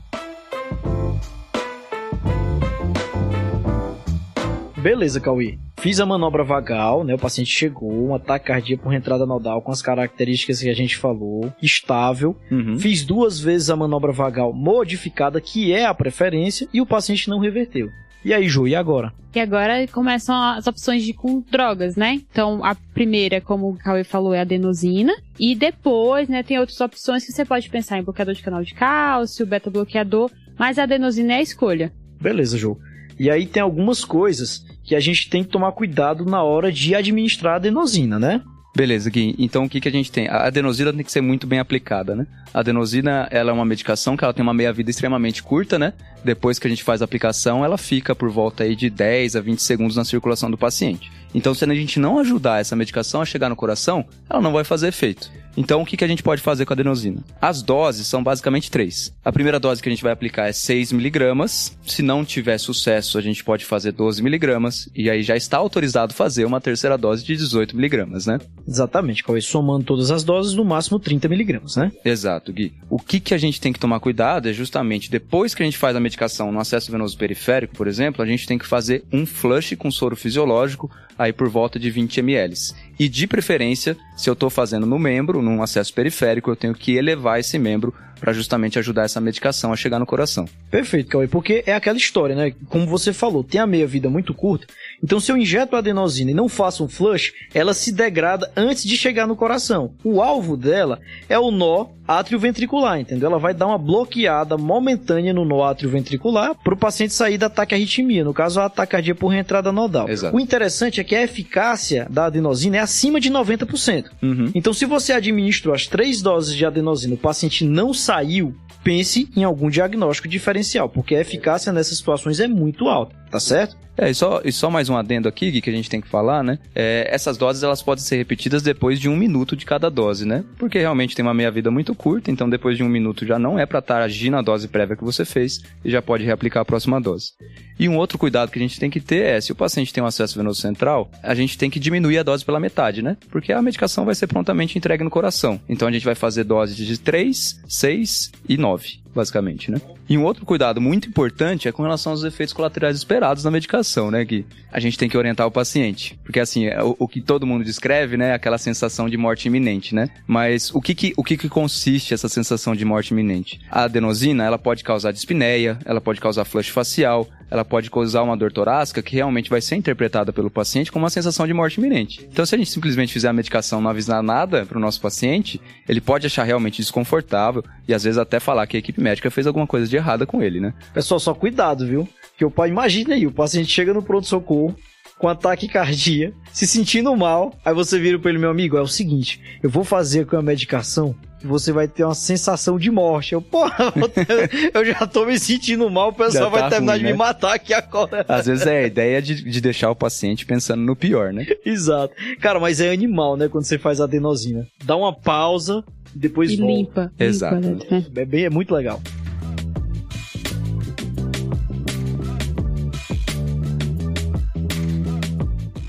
Beleza, Cauê. Fiz a manobra vagal, né? O paciente chegou, um ataque cardíaco por entrada nodal com as características que a gente falou, estável. Uhum. Fiz duas vezes a manobra vagal modificada, que é a preferência, e o paciente não reverteu. E aí, Ju, e agora? E agora começam as opções de com drogas, né? Então, a primeira, como o Cauê falou, é a adenosina. E depois, né, tem outras opções que você pode pensar em bloqueador de canal de cálcio, beta-bloqueador, mas a adenosina é a escolha. Beleza, Ju. E aí tem algumas coisas que a gente tem que tomar cuidado na hora de administrar a adenosina, né? Beleza, Gui. Então o que, que a gente tem? A adenosina tem que ser muito bem aplicada, né? A adenosina, ela é uma medicação que ela tem uma meia-vida extremamente curta, né? Depois que a gente faz a aplicação, ela fica por volta aí de 10 a 20 segundos na circulação do paciente. Então, se a gente não ajudar essa medicação a chegar no coração, ela não vai fazer efeito. Então, o que, que a gente pode fazer com a adenosina? As doses são basicamente três. A primeira dose que a gente vai aplicar é 6 miligramas. Se não tiver sucesso, a gente pode fazer 12 miligramas. E aí já está autorizado fazer uma terceira dose de 18 miligramas, né? Exatamente, Cauê. Somando todas as doses, no máximo 30 miligramas, né? Exato, Gui. O que, que a gente tem que tomar cuidado é justamente depois que a gente faz a medicação no acesso venoso periférico, por exemplo, a gente tem que fazer um flush com soro fisiológico aí por volta de 20 ml. E de preferência, se eu estou fazendo no membro, num acesso periférico, eu tenho que elevar esse membro para justamente ajudar essa medicação a chegar no coração. Perfeito, Cauê, porque é aquela história, né? Como você falou, tem a meia-vida muito curta. Então, se eu injeto a adenosina e não faço um flush, ela se degrada antes de chegar no coração. O alvo dela é o nó atrioventricular, entendeu? Ela vai dar uma bloqueada momentânea no nó atrioventricular para o paciente sair da taquiarritmia, no caso, a taquicardia por reentrada nodal. Exato. O interessante é que a eficácia da adenosina é acima de 90%. Uhum. Então, se você administrou as três doses de adenosina e o paciente não saiu, pense em algum diagnóstico diferencial, porque a eficácia nessas situações é muito alta, tá certo? É, e só, e só mais um adendo aqui, que a gente tem que falar, né? É, essas doses elas podem ser repetidas depois de um minuto de cada dose, né? Porque realmente tem uma meia-vida muito curta, então depois de um minuto já não é para estar agindo a dose prévia que você fez e já pode reaplicar a próxima dose. E um outro cuidado que a gente tem que ter é, se o paciente tem um acesso venoso central, a gente tem que diminuir a dose pela metade, né? Porque a medicação vai ser prontamente entregue no coração. Então a gente vai fazer doses de 3, 6 e 9 basicamente, né? E um outro cuidado muito importante é com relação aos efeitos colaterais esperados na medicação, né, Gui? A gente tem que orientar o paciente, porque assim, é o, o que todo mundo descreve, né, é aquela sensação de morte iminente, né? Mas o que que, o que que consiste essa sensação de morte iminente? A adenosina, ela pode causar dispneia, ela pode causar flush facial, ela pode causar uma dor torácica que realmente vai ser interpretada pelo paciente como uma sensação de morte iminente. Então, se a gente simplesmente fizer a medicação não avisar nada para o nosso paciente, ele pode achar realmente desconfortável e às vezes até falar que a equipe médica fez alguma coisa de errada com ele, né? Pessoal, só cuidado, viu? Que o pai, imagina aí, o paciente chega no pronto-socorro com ataque cardíaco, se sentindo mal, aí você vira para ele, meu amigo, é o seguinte, eu vou fazer com a medicação você vai ter uma sensação de morte. Eu, porra, eu já tô me sentindo mal, o pessoal Já vai tá terminar ruim, de né? me matar aqui agora. Às vezes é a ideia de, de deixar o paciente pensando no pior, né? Exato. Cara, mas é animal, né, quando você faz a adenosina. Dá uma pausa e depois E volta. limpa. Exato. limpa, né? É, bem, é muito legal.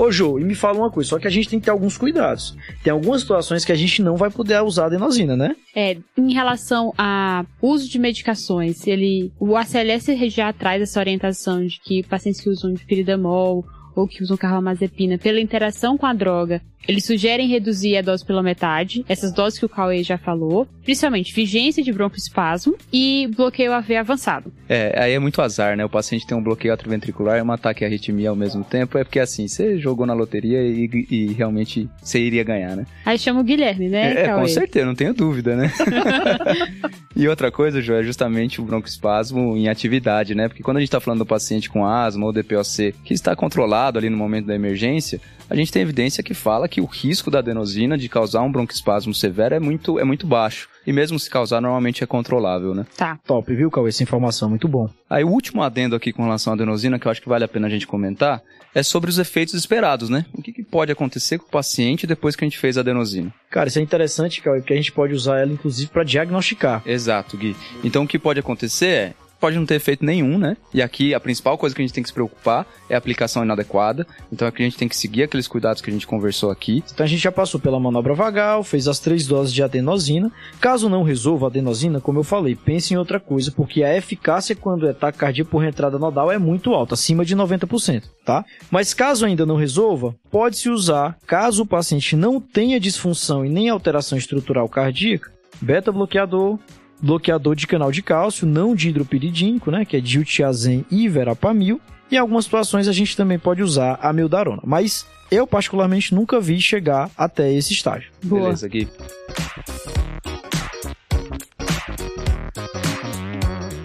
Ô, Jô, e me fala uma coisa, só que a gente tem que ter alguns cuidados. Tem algumas situações que a gente não vai poder usar adenosina, né? É, em relação a uso de medicações, ele, o ACLS já traz essa orientação de que pacientes que usam dipiridamol ou que usam carbamazepina pela interação com a droga, eles sugerem reduzir a dose pela metade, essas doses que o Cauê já falou, principalmente vigência de broncoespasmo e bloqueio AV avançado. É, aí é muito azar, né? O paciente tem um bloqueio atrioventricular e um ataque à arritmia ao mesmo tempo. É porque assim, você jogou na loteria e, e realmente você iria ganhar, né? Aí chama o Guilherme, né, É, Cauê? com certeza, não tenho dúvida, né? e outra coisa, João, é justamente o broncoespasmo em atividade, né? Porque quando a gente tá falando do paciente com asma ou DPOC que está controlado ali no momento da emergência, a gente tem evidência que fala que o risco da adenosina de causar um broncoespasmo severo é muito, é muito baixo. E mesmo se causar, normalmente é controlável, né? Tá. Top, viu, Cauê? Essa informação, muito bom. Aí o último adendo aqui com relação à adenosina, que eu acho que vale a pena a gente comentar, é sobre os efeitos esperados, né? O que, que pode acontecer com o paciente depois que a gente fez a adenosina? Cara, isso é interessante, Cauê, porque a gente pode usar ela, inclusive, para diagnosticar. Exato, Gui. Então o que pode acontecer é, pode não ter efeito nenhum, né? E aqui a principal coisa que a gente tem que se preocupar é a aplicação inadequada. Então aqui a gente tem que seguir aqueles cuidados que a gente conversou aqui. Então a gente já passou pela manobra vagal, fez as três doses de adenosina. Caso não resolva a adenosina, como eu falei, pense em outra coisa, porque a eficácia quando é taquicardia por entrada nodal é muito alta, acima de 90%, tá? Mas caso ainda não resolva, pode-se usar, caso o paciente não tenha disfunção e nem alteração estrutural cardíaca, beta-bloqueador, bloqueador de canal de cálcio, não de hidropiridínico, né, que é diltiazem e verapamil. Em algumas situações a gente também pode usar a mildarona, mas eu particularmente nunca vi chegar até esse estágio. Boa. Beleza, Gui.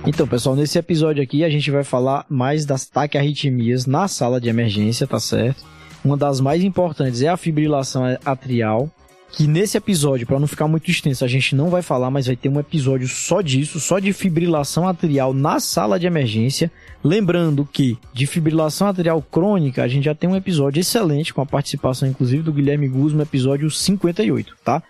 Então, pessoal, nesse episódio aqui a gente vai falar mais das taquiarritmias na sala de emergência, tá certo? Uma das mais importantes é a fibrilação atrial, que nesse episódio, para não ficar muito extenso, a gente não vai falar, mas vai ter um episódio só disso, só de fibrilação atrial na sala de emergência. Lembrando que de fibrilação atrial crônica, a gente já tem um episódio excelente com a participação inclusive do Guilherme Guzman, episódio 58, tá?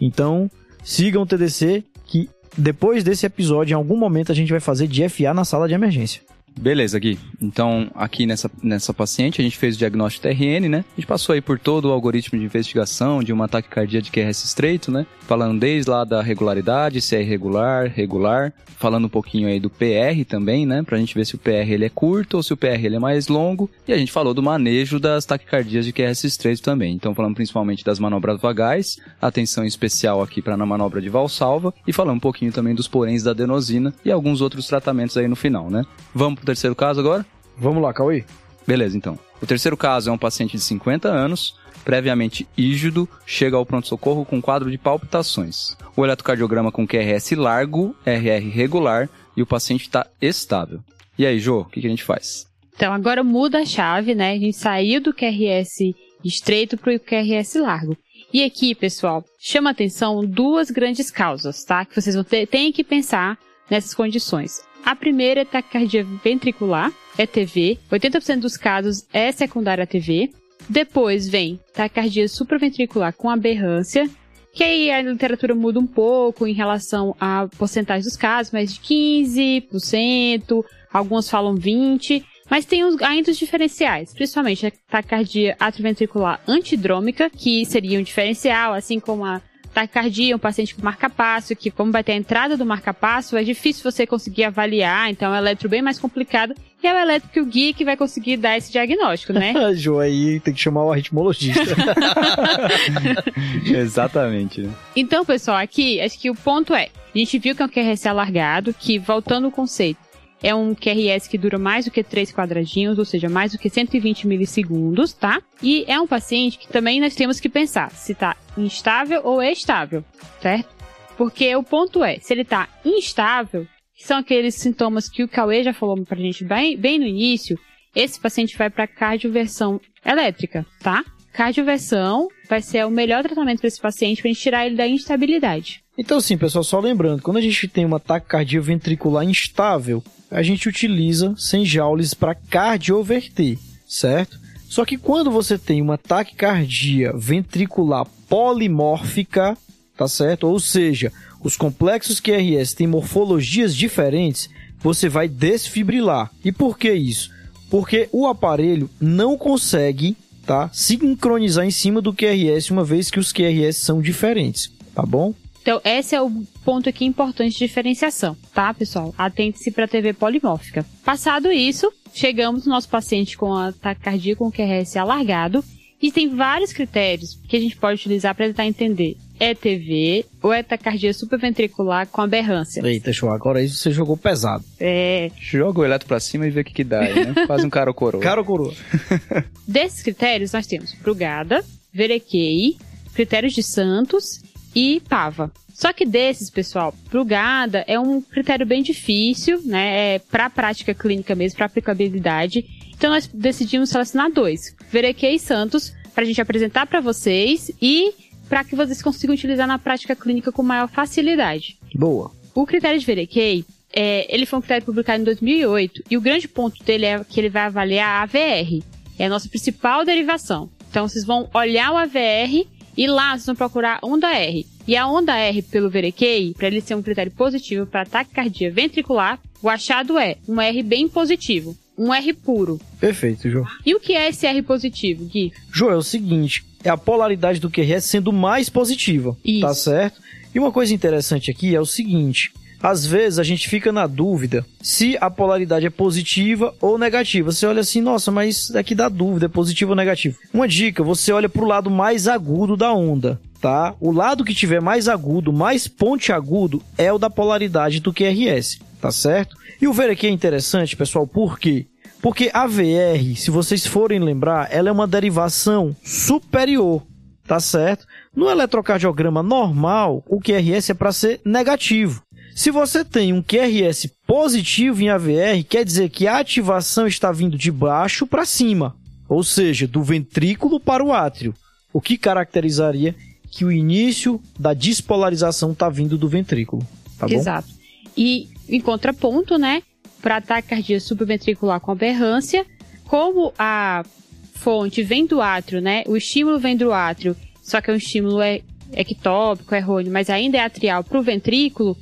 Então, sigam o TDC que depois desse episódio, em algum momento a gente vai fazer de FA na sala de emergência. Beleza, Gui. Então, aqui nessa, nessa paciente, a gente fez o diagnóstico TRN, né? A gente passou aí por todo o algoritmo de investigação de um ataque cardíaco de QRS estreito, né? Falando desde lá da regularidade, se é irregular, regular. Falando um pouquinho aí do PR também, né? Pra gente ver se o PR ele é curto ou se o PR ele é mais longo. E a gente falou do manejo das taquicardias de QRS estreito também. Então, falando principalmente das manobras vagais, atenção especial aqui para na manobra de valsalva. E falando um pouquinho também dos poréns da adenosina e alguns outros tratamentos aí no final, né? Vamos terceiro caso agora? Vamos lá, Cauê. Beleza, então. O terceiro caso é um paciente de 50 anos, previamente ígido, chega ao pronto-socorro com quadro de palpitações. O eletrocardiograma com QRS largo, RR regular e o paciente está estável. E aí, Jô, o que, que a gente faz? Então, agora muda a chave, né? A gente saiu do QRS estreito para o QRS largo. E aqui, pessoal, chama atenção duas grandes causas, tá? Que vocês vão ter, têm que pensar nessas condições. A primeira é taquicardia ventricular, é TV. 80% dos casos é secundária a TV. Depois vem taquicardia supraventricular com aberrância, que aí a literatura muda um pouco em relação à porcentagem dos casos, mas de 15%, alguns falam 20%, mas tem ainda os diferenciais, principalmente a taquicardia atrioventricular antidrômica, que seria um diferencial, assim como a taquicardia, um paciente com marca-passo, que como vai ter a entrada do marca-passo, é difícil você conseguir avaliar, então é um eletro bem mais complicado. E é o eletro que o Gui que vai conseguir dar esse diagnóstico, né? Jô, aí tem que chamar o arritmologista. Exatamente. Né? Então, pessoal, aqui, acho que o ponto é, a gente viu que é um QRS alargado, que, voltando ao conceito, é um QRS que dura mais do que 3 quadradinhos, ou seja, mais do que 120 milissegundos, tá? E é um paciente que também nós temos que pensar se está instável ou estável, certo? Porque o ponto é, se ele está instável, que são aqueles sintomas que o Cauê já falou pra gente bem, bem no início, esse paciente vai para cardioversão elétrica, tá? Cardioversão vai ser o melhor tratamento para esse paciente para gente tirar ele da instabilidade. Então, sim, pessoal, só lembrando, quando a gente tem um ataque cardíaco ventricular instável, a gente utiliza 100 joules para cardioverter, certo? Só que quando você tem uma taquicardia ventricular polimórfica, tá certo? Ou seja, os complexos QRS têm morfologias diferentes, você vai desfibrilar. E por que isso? Porque o aparelho não consegue, tá, sincronizar em cima do QRS uma vez que os QRS são diferentes, tá bom? Então, esse é o ponto aqui importante de diferenciação, tá, pessoal? Atente-se para a TV polimórfica. Passado isso, chegamos no nosso paciente com ataque cardíaco com QRS alargado e tem vários critérios que a gente pode utilizar para tentar entender. É TV ou é taquicardia supraventricular com aberrância? Eita, show, agora isso você jogou pesado. É. Joga o eletro pra cima e vê o que, que dá aí, né? Faz um cara ou coroa. Cara ou coroa. Desses critérios nós temos Brugada, Verequei, critérios de Santos e pava. Só que desses, pessoal, plugada é um critério bem difícil, né? É para prática clínica mesmo, para aplicabilidade. Então nós decidimos selecionar dois, Verequei e Santos, para a gente apresentar para vocês e para que vocês consigam utilizar na prática clínica com maior facilidade. Boa. O critério de Verequei, é, ele foi um critério publicado em 2008 e o grande ponto dele é que ele vai avaliar a AVR, é a nossa principal derivação. Então vocês vão olhar o AVR e lá vocês vão procurar onda R. E a onda R pelo Verequei, para ele ser um critério positivo para ataque cardíaco ventricular, o achado é um R bem positivo, um R puro. Perfeito, João. E o que é esse R positivo, Gui? João, é o seguinte, é a polaridade do QRS sendo mais positiva, Isso. tá certo? E uma coisa interessante aqui é o seguinte, às vezes a gente fica na dúvida se a polaridade é positiva ou negativa. Você olha assim, nossa, mas aqui dá dúvida, é positivo ou negativo. Uma dica, você olha para o lado mais agudo da onda, tá? O lado que tiver mais agudo, mais pontiagudo, é o da polaridade do QRS, tá certo? E o ver aqui é interessante, pessoal, por quê? Porque a VR, se vocês forem lembrar, ela é uma derivação superior, tá certo? No eletrocardiograma normal, o QRS é para ser negativo. Se você tem um QRS positivo em AVR, quer dizer que a ativação está vindo de baixo para cima, ou seja, do ventrículo para o átrio, o que caracterizaria que o início da despolarização está vindo do ventrículo, tá bom? Exato. E em contraponto, né, para taquicardia subventricular com aberrância, como a fonte vem do átrio, né, o estímulo vem do átrio, só que é um estímulo é ectópico, errôneo, mas ainda é atrial para o ventrículo,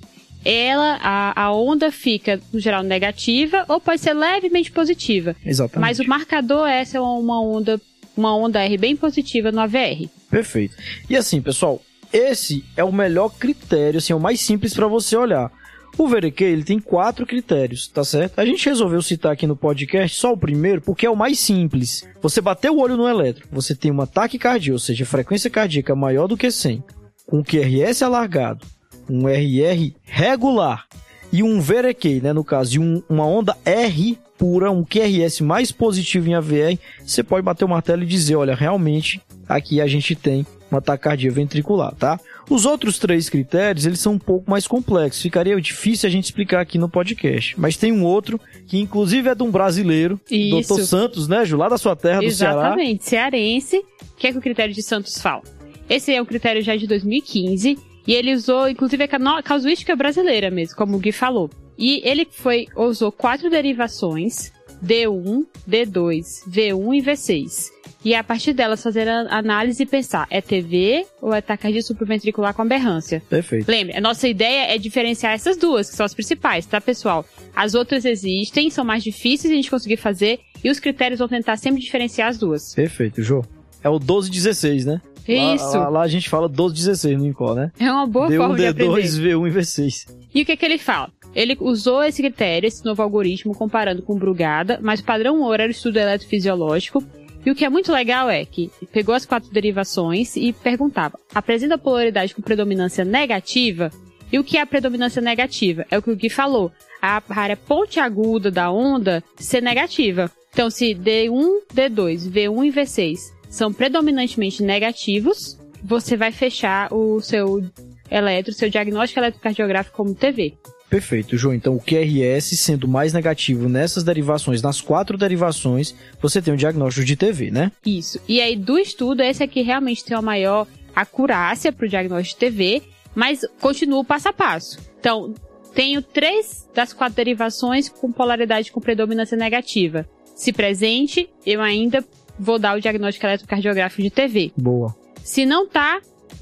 ela, a, a onda fica, no geral, negativa ou pode ser levemente positiva. Exatamente. Mas o marcador é essa é uma onda, uma onda R bem positiva no AVR. Perfeito. E assim, pessoal, esse é o melhor critério, assim, é o mais simples para você olhar. O VRQ, ele tem quatro critérios, tá certo? A gente resolveu citar aqui no podcast só o primeiro porque é o mais simples. Você bateu o olho no eletro, você tem uma taquicardia, ou seja, frequência cardíaca maior do que 100, com QRS alargado, um RR regular e um VRQ, né, no caso, de um, uma onda R pura, um QRS mais positivo em AVR, você pode bater o martelo e dizer, olha, realmente aqui a gente tem uma taquicardia ventricular, tá? Os outros três critérios, eles são um pouco mais complexos, ficaria difícil a gente explicar aqui no podcast. Mas tem um outro, que inclusive é de um brasileiro, Isso. Dr. Santos, né, Ju, lá da sua terra, do Ceará. Exatamente, cearense, que é que o critério de Santos fala. Esse é um critério já de 2015 e ele usou, inclusive, a casuística brasileira mesmo, como o Gui falou. E ele foi usou quatro derivações, D1, D2, V1 e V6. E a partir delas fazer a análise e pensar, é TV ou é taquicardia supraventricular com aberrância? Perfeito. Lembre, a nossa ideia é diferenciar essas duas, que são as principais, tá, pessoal? As outras existem, são mais difíceis de a gente conseguir fazer, e os critérios vão tentar sempre diferenciar as duas. Perfeito, Jô. É o 1216, né? Lá- Isso. Lá, lá a gente fala 1216 no INCO, né? É uma boa D1, forma de aprender. D2, V1 e V6. E o que, que ele fala? Ele usou esse critério, esse novo algoritmo, comparando com Brugada, mas o padrão ouro era o estudo eletrofisiológico. E o que é muito legal é que pegou as quatro derivações e perguntava: apresenta polaridade com predominância negativa? E o que é a predominância negativa? É o que o Gui falou. A área pontiaguda da onda ser negativa. Então, se D1, D2, V1 e V6 são predominantemente negativos, você vai fechar o seu eletro, seu diagnóstico eletrocardiográfico como TV. Perfeito, João. Então, o QRS sendo mais negativo nessas derivações, nas quatro derivações, você tem o diagnóstico de TV, né? Isso. E aí, do estudo, esse aqui realmente tem uma maior acurácia para o diagnóstico de TV, mas continua o passo a passo. Então, tenho três das quatro derivações com polaridade com predominância negativa. Se presente, eu ainda vou dar o diagnóstico eletrocardiográfico de TV. Boa. Se não tá,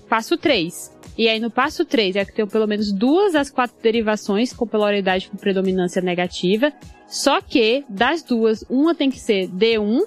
passo 3. E aí no passo 3 é que tem pelo menos duas das quatro derivações com polaridade com predominância negativa. Só que das duas, uma tem que ser D1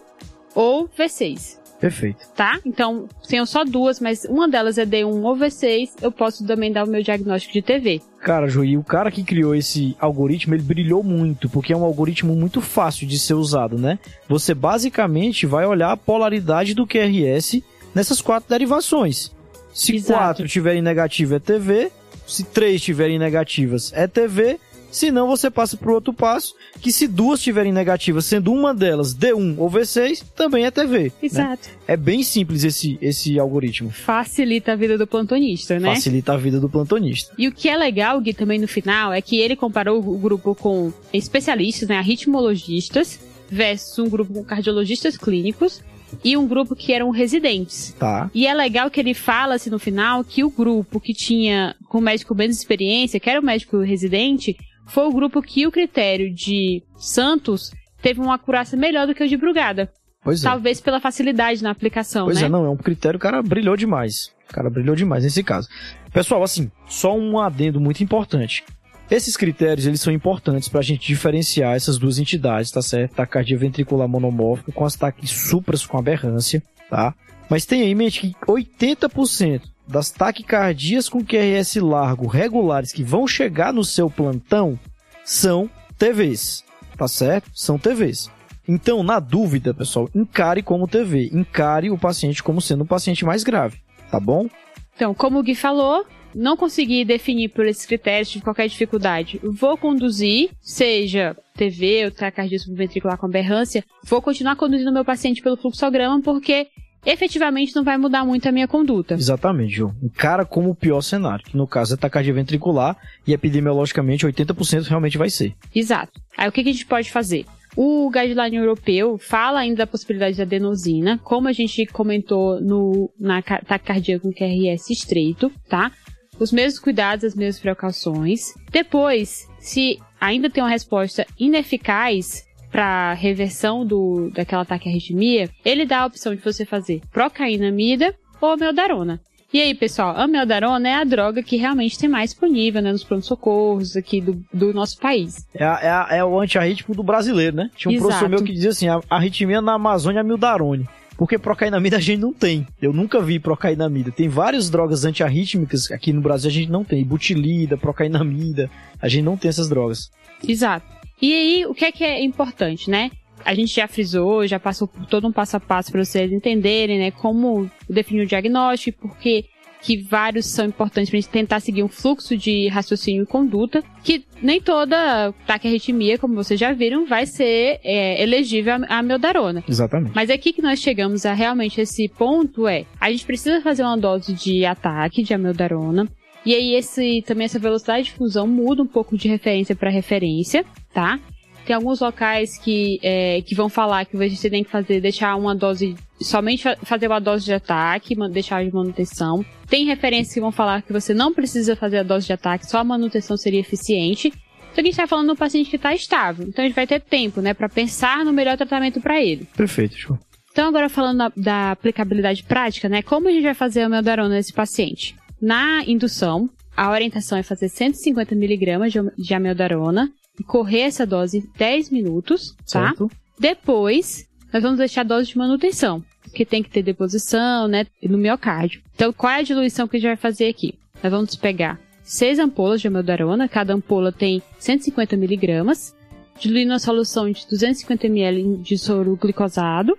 ou V6, Perfeito. tá? Então, tenho só duas, mas uma delas é D1 ou V6, eu posso também dar o meu diagnóstico de TV. Cara, e o cara que criou esse algoritmo, ele brilhou muito, porque é um algoritmo muito fácil de ser usado, né? Você basicamente vai olhar a polaridade do QRS nessas quatro derivações. Se Exato. quatro tiverem negativo é TV, se três tiverem negativas é TV, se não você passa para o outro passo, que se duas tiverem negativas, sendo uma delas D1 ou V6, também é TV. né? Exato. É bem simples esse, esse algoritmo. Facilita a vida do plantonista, né? Facilita a vida do plantonista. E o que é legal, Gui, também no final, é que ele comparou o grupo com especialistas, né, arritmologistas, versus um grupo com cardiologistas clínicos e um grupo que eram residentes. Tá. E é legal que ele fala, assim, no final, que o grupo que tinha com o médico menos experiência, que era o médico residente, foi o grupo que o critério de Santos teve uma acurácia melhor do que o de Brugada. Pois é. Talvez pela facilidade na aplicação, Pois né? é, não, é um critério, o cara brilhou demais. O cara brilhou demais nesse caso. Pessoal, assim, só um adendo muito importante. Esses critérios, eles são importantes para a gente diferenciar essas duas entidades, tá certo? Taquicardia ventricular monomórfica com as taques supras com aberrância, tá? Mas tenha em mente que 80% das taquicardias com QRS largo regulares que vão chegar no seu plantão são TVs, tá certo? São TVs. Então, na dúvida, pessoal, encare como TV, encare o paciente como sendo um paciente mais grave, tá bom? Então, como o Gui falou, não consegui definir por esses critérios de qualquer dificuldade, vou conduzir, seja TV ou taquicardia subventricular com aberrância, vou continuar conduzindo meu paciente pelo fluxograma porque efetivamente não vai mudar muito a minha conduta. Exatamente, João. Encara como o pior cenário, que no caso é taquicardia ventricular e epidemiologicamente 80% realmente vai ser. Exato. Aí o que, que a gente pode fazer? O guideline europeu fala ainda da possibilidade de adenosina, como a gente comentou no, na taquicardia com QRS estreito, tá? Os mesmos cuidados, as mesmas precauções. Depois, se ainda tem uma resposta ineficaz, para reversão do, daquela ataque arritmia, ele dá a opção de você fazer procainamida ou meldarona. E aí, pessoal, a meldarona é a droga que realmente tem mais disponível né, nos pronto-socorros aqui do, do nosso país. É, é, é o antiarrítmico do brasileiro, né? Tinha um Exato. professor meu que dizia assim, a arritmia na Amazônia é mildarone. Porque procainamida a gente não tem. Eu nunca vi procainamida. Tem várias drogas antiarrítmicas aqui no Brasil a gente não tem. Butilida, procainamida. A gente não tem essas drogas. Exato. E aí, o que é que é importante, né? A gente já frisou, já passou por todo um passo a passo para vocês entenderem, né, como definir o diagnóstico, porque que vários são importantes para a gente tentar seguir um fluxo de raciocínio e conduta, que nem toda taquiarritmia, como vocês já viram, vai ser é, elegível a meldarona. Exatamente. Mas aqui que nós chegamos a realmente esse ponto é, a gente precisa fazer uma dose de ataque de amiodarona, e aí esse também essa velocidade de fusão muda um pouco de referência para referência, tá? Tem alguns locais que, é, que vão falar que você tem que fazer, deixar uma dose, somente fazer uma dose de ataque, deixar de manutenção. Tem referências que vão falar que você não precisa fazer a dose de ataque, só a manutenção seria eficiente. Então a gente está falando de um paciente que está estável. Então a gente vai ter tempo, né, para pensar no melhor tratamento para ele. Perfeito, show. Então agora falando da, da, aplicabilidade prática, né, como a gente vai fazer o meldarona nesse paciente? Na indução, a orientação é fazer 150 miligramas de amiodarona e correr essa dose 10 minutos, tá? Certo. Depois, nós vamos deixar a dose de manutenção, que tem que ter deposição, né, no miocárdio. Então, qual é a diluição que a gente vai fazer aqui? Nós vamos pegar 6 ampolas de amiodarona, cada ampola tem 150 miligramas, diluir na solução de 250 ml de soro glicosado,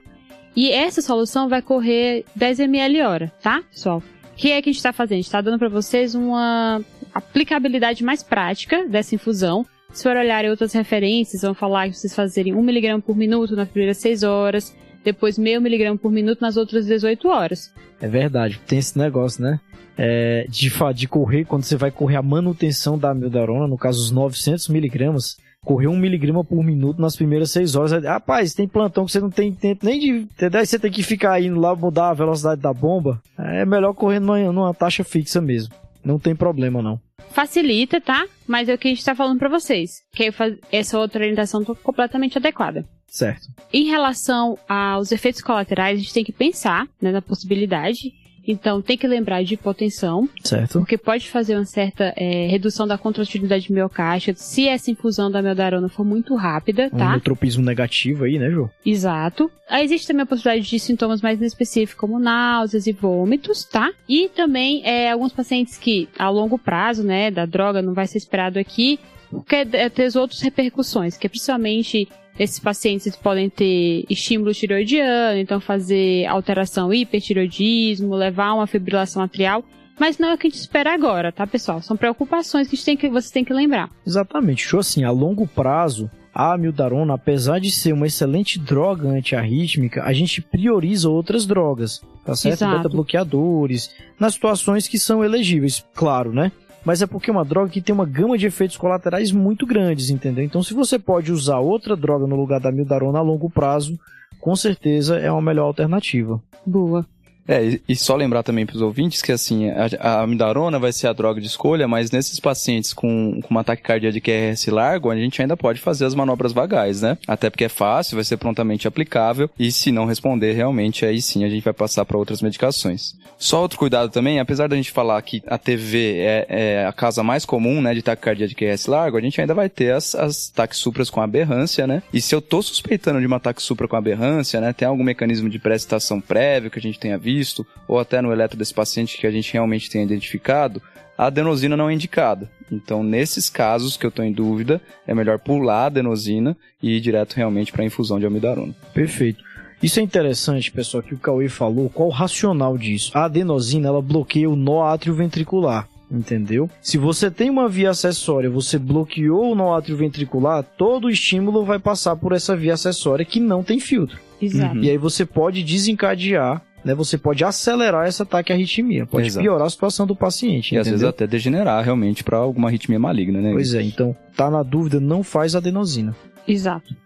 e essa solução vai correr 10 ml hora, tá, pessoal? Que é que a gente está fazendo? A gente está dando para vocês uma aplicabilidade mais prática dessa infusão. Se for olhar em outras referências, vão falar que vocês fazerem 1mg por minuto nas primeiras 6 horas, depois meio miligrama por minuto nas outras 18 horas. É verdade, tem esse negócio, né? É, de, de correr, quando você vai correr a manutenção da amiodarona, no caso os 900 miligramas, correr um miligrama por minuto nas primeiras seis horas. Rapaz, tem plantão que você não tem tempo nem de. Entendeu? você tem que ficar indo lá mudar a velocidade da bomba. É melhor correr numa, numa taxa fixa mesmo. Não tem problema, não. Facilita, tá? Mas é o que a gente tá falando para vocês. Que essa outra orientação tá completamente adequada. Certo. Em relação aos efeitos colaterais, a gente tem que pensar né, na possibilidade então tem que lembrar de hipotensão. Certo. Porque pode fazer uma certa é, redução da contratividade miocárdia se essa infusão da meldarona for muito rápida, tá? Um neutropismo negativo aí, né, Jô? Exato. Aí existe também a possibilidade de sintomas mais específicos, como náuseas e vômitos, tá? E também é, alguns pacientes que, a longo prazo, né, da droga, não vai ser esperado aqui, porque é, ter outras repercussões, que é principalmente esses pacientes podem ter estímulo tiroidiano, então fazer alteração hipertiroidismo, levar a uma fibrilação atrial. Mas não é o que a gente espera agora, tá, pessoal? São preocupações que, a gente tem que você tem que lembrar. Exatamente. Show assim, a longo prazo, a amildarona, apesar de ser uma excelente droga antiarrítmica, a gente prioriza outras drogas, tá certo? Beta-bloqueadores, nas situações que são elegíveis, claro, né? Mas é porque é uma droga que tem uma gama de efeitos colaterais muito grandes, entendeu? Então, se você pode usar outra droga no lugar da mildarona a longo prazo, com certeza é uma melhor alternativa. Boa. É, e, só lembrar também para os ouvintes que assim, a, amidarona vai ser a droga de escolha, mas nesses pacientes com, com uma taquicardia de QRS largo, a gente ainda pode fazer as manobras vagais, né? Até porque é fácil, vai ser prontamente aplicável e se não responder realmente, aí sim a gente vai passar para outras medicações. Só outro cuidado também, apesar da gente falar que a TV é, é a casa mais comum, né, de taquicardia de QRS largo, a gente ainda vai ter as, as taxupras com aberrância, né? E se eu tô suspeitando de uma taxupra com aberrância, né, tem algum mecanismo de prestação prévio que a gente tenha visto, visto, ou até no eletro desse paciente que a gente realmente tenha identificado, a adenosina não é indicada. Então, nesses casos que eu estou em dúvida, é melhor pular a adenosina e ir direto realmente para a infusão de amidarona. Perfeito. Isso é interessante, pessoal, que o Cauê falou. Qual o racional disso? A adenosina, ela bloqueia o nó ventricular entendeu? Se você tem uma via acessória, você bloqueou o nó ventricular, todo o estímulo vai passar por essa via acessória que não tem filtro. Exato. E aí você pode desencadear né, você pode acelerar essa arritmia, pode Exato. piorar a situação do paciente. E entendeu? às vezes até degenerar realmente para alguma arritmia maligna, né? Pois é, então tá na dúvida, não faz adenosina. Exato.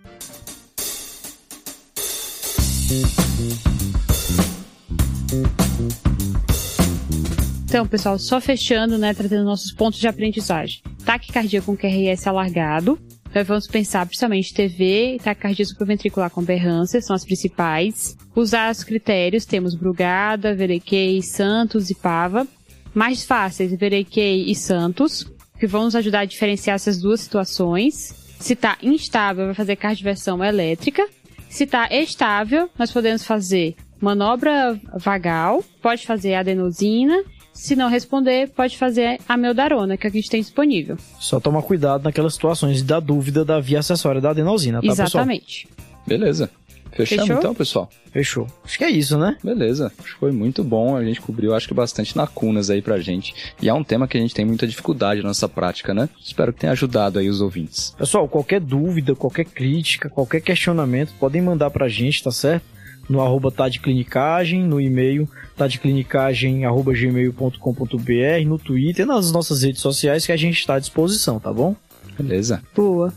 Então, pessoal, só fechando, né, trazendo nossos pontos de aprendizagem. Taquicardia com QRS alargado, vamos pensar principalmente TV, taquicardia supraventricular com aberrância, são as principais. Usar os critérios, temos Brugada, Verequei, Santos e Pava. Mais fáceis, Verequei e Santos, que vão nos ajudar a diferenciar essas duas situações. Se está instável, vai fazer cardioversão elétrica. Se está estável, nós podemos fazer manobra vagal, pode fazer adenosina se não responder, pode fazer a meldarona, que a gente tem disponível. Só toma cuidado naquelas situações da dúvida da via acessória da adenosina, tá, Exatamente. Pessoal? Beleza. Fechamos Fechou? então, pessoal? Fechou. Acho que é isso, né? Beleza. Acho que foi muito bom. A gente cobriu, acho que bastante lacunas aí pra gente. E é um tema que a gente tem muita dificuldade na nossa prática, né? Espero que tenha ajudado aí os ouvintes. Pessoal, qualquer dúvida, qualquer crítica, qualquer questionamento, podem mandar pra gente, tá certo? No arroba tadclinicagem, no e-mail tadclinicagem.gmail.com.br, no Twitter, nas nossas redes sociais que a gente está à disposição, tá bom? Beleza. Boa.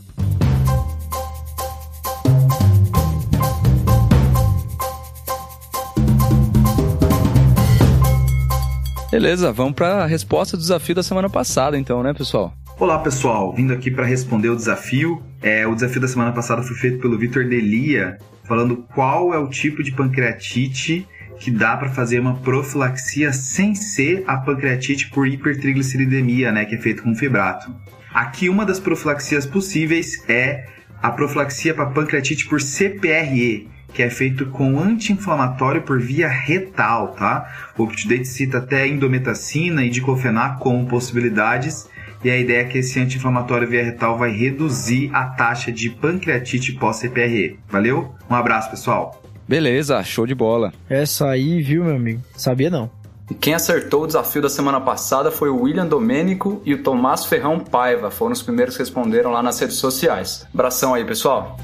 Beleza, vamos para a resposta do desafio da semana passada, então, né, pessoal? Olá, pessoal. Vindo aqui para responder o desafio. É, o desafio da semana passada foi feito pelo Vitor Delia, falando qual é o tipo de pancreatite que dá para fazer uma profilaxia sem ser a pancreatite por hipertrigliceridemia, né, que é feito com fibrato. Aqui uma das profilaxias possíveis é a profilaxia para pancreatite por CPRE, que é feito com anti-inflamatório por via retal, tá? O UpToDate cita até indometacina e diclofenac como possibilidades, e a ideia é que esse anti-inflamatório via retal vai reduzir a taxa de pancreatite pós-CPRE. Valeu? Um abraço, pessoal! Beleza, show de bola. Essa aí, viu, meu amigo? Sabia não. E quem acertou o desafio da semana passada foi o William Domênico e o Tomás Ferrão Paiva. Foram os primeiros que responderam lá nas redes sociais. Abração aí, pessoal.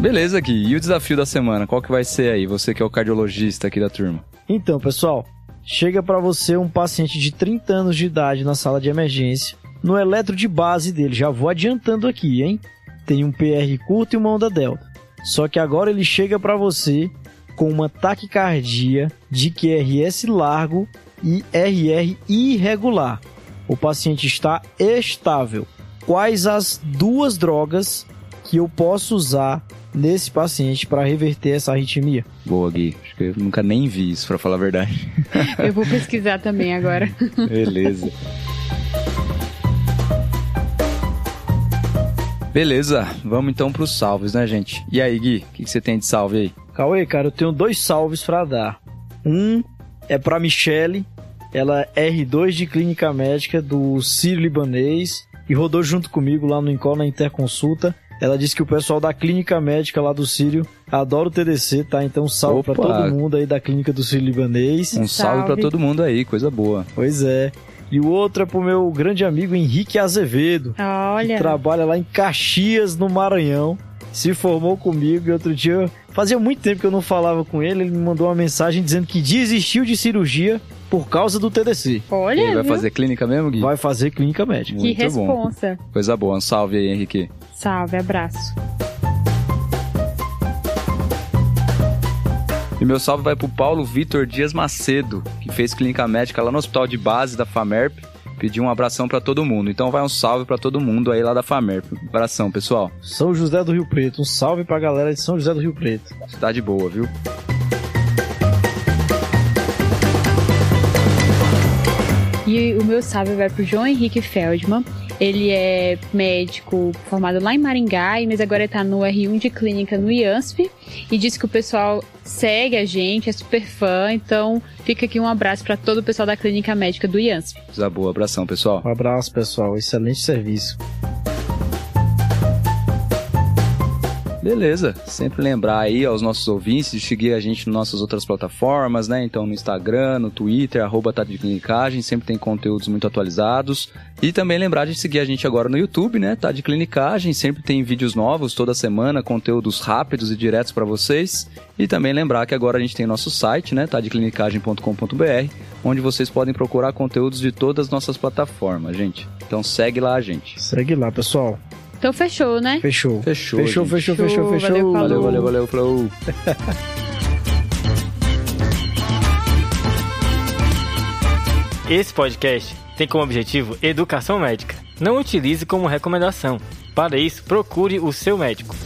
Beleza, Gui. E o desafio da semana? Qual que vai ser aí? Você que é o cardiologista aqui da turma. Então, pessoal, chega para você um paciente de 30 anos de idade na sala de emergência, no eletro de base dele. Já vou adiantando aqui, hein? tem um PR curto e uma onda delta. Só que agora ele chega para você com uma taquicardia de QRS largo e RR irregular. O paciente está estável. Quais as duas drogas que eu posso usar nesse paciente para reverter essa arritmia? Boa, Gui. Acho que eu nunca nem vi isso, para falar a verdade. eu vou pesquisar também agora. Beleza. Beleza, vamos então para os salves, né, gente? E aí, Gui, o que, que, você tem de salve aí? Cauê, cara, eu tenho dois salves para dar. Um é para Michele, ela é R2 de clínica médica do Sírio Libanês e rodou junto comigo lá no Incol na Interconsulta. Ela disse que o pessoal da clínica médica lá do Sírio adora o TDC, tá? Então salve para todo mundo aí da clínica do Sírio Libanês. Um salve, salve para todo mundo aí, coisa boa. Pois é. E o outro é pro meu grande amigo Henrique Azevedo. Olha. Que trabalha lá em Caxias, no Maranhão. Se formou comigo e outro dia. Fazia muito tempo que eu não falava com ele. Ele me mandou uma mensagem dizendo que desistiu de cirurgia por causa do TDC. Olha. Ele vai viu? fazer clínica mesmo, Gui? Vai fazer clínica médica. Que muito responsa. Bom. Coisa boa. Um salve aí, Henrique. Salve, abraço. E meu salve vai pro Paulo Vitor Dias Macedo, que fez clínica médica lá no hospital de base da FAMERP. Pediu um abração para todo mundo. Então vai um salve para todo mundo aí lá da FAMERP. Abração, pessoal. São José do Rio Preto. Um salve pra galera de São José do Rio Preto. Cidade boa, viu? E o meu salve vai pro João Henrique Feldman. Ele é médico formado lá em Maringá, mas agora está no R1 de clínica no IANSP. E disse que o pessoal segue a gente, é super fã. Então fica aqui um abraço para todo o pessoal da clínica médica do IANSP. Boa, abração, pessoal. Um abraço, pessoal. Excelente serviço. Beleza, sempre lembrar aí aos nossos ouvintes de seguir a gente nas nossas outras plataformas, né? Então no Instagram, no Twitter, arroba tá de clinicagem, sempre tem conteúdos muito atualizados. E também lembrar de seguir a gente agora no YouTube, né? Tá de clinicagem, sempre tem vídeos novos toda semana, conteúdos rápidos e diretos para vocês. E também lembrar que agora a gente tem nosso site, né? Tá de clinicagem.com.br, onde vocês podem procurar conteúdos de todas as nossas plataformas, gente. Então segue lá a gente. Segue lá, pessoal. Então fechou, né? Fechou. Fechou. Fechou, fechou, fechou, Fechou, valeu, Valeu, falou. valeu, valeu, falou. Esse podcast tem como objetivo educação médica. Não utilize como recomendação. Para isso, procure o seu médico.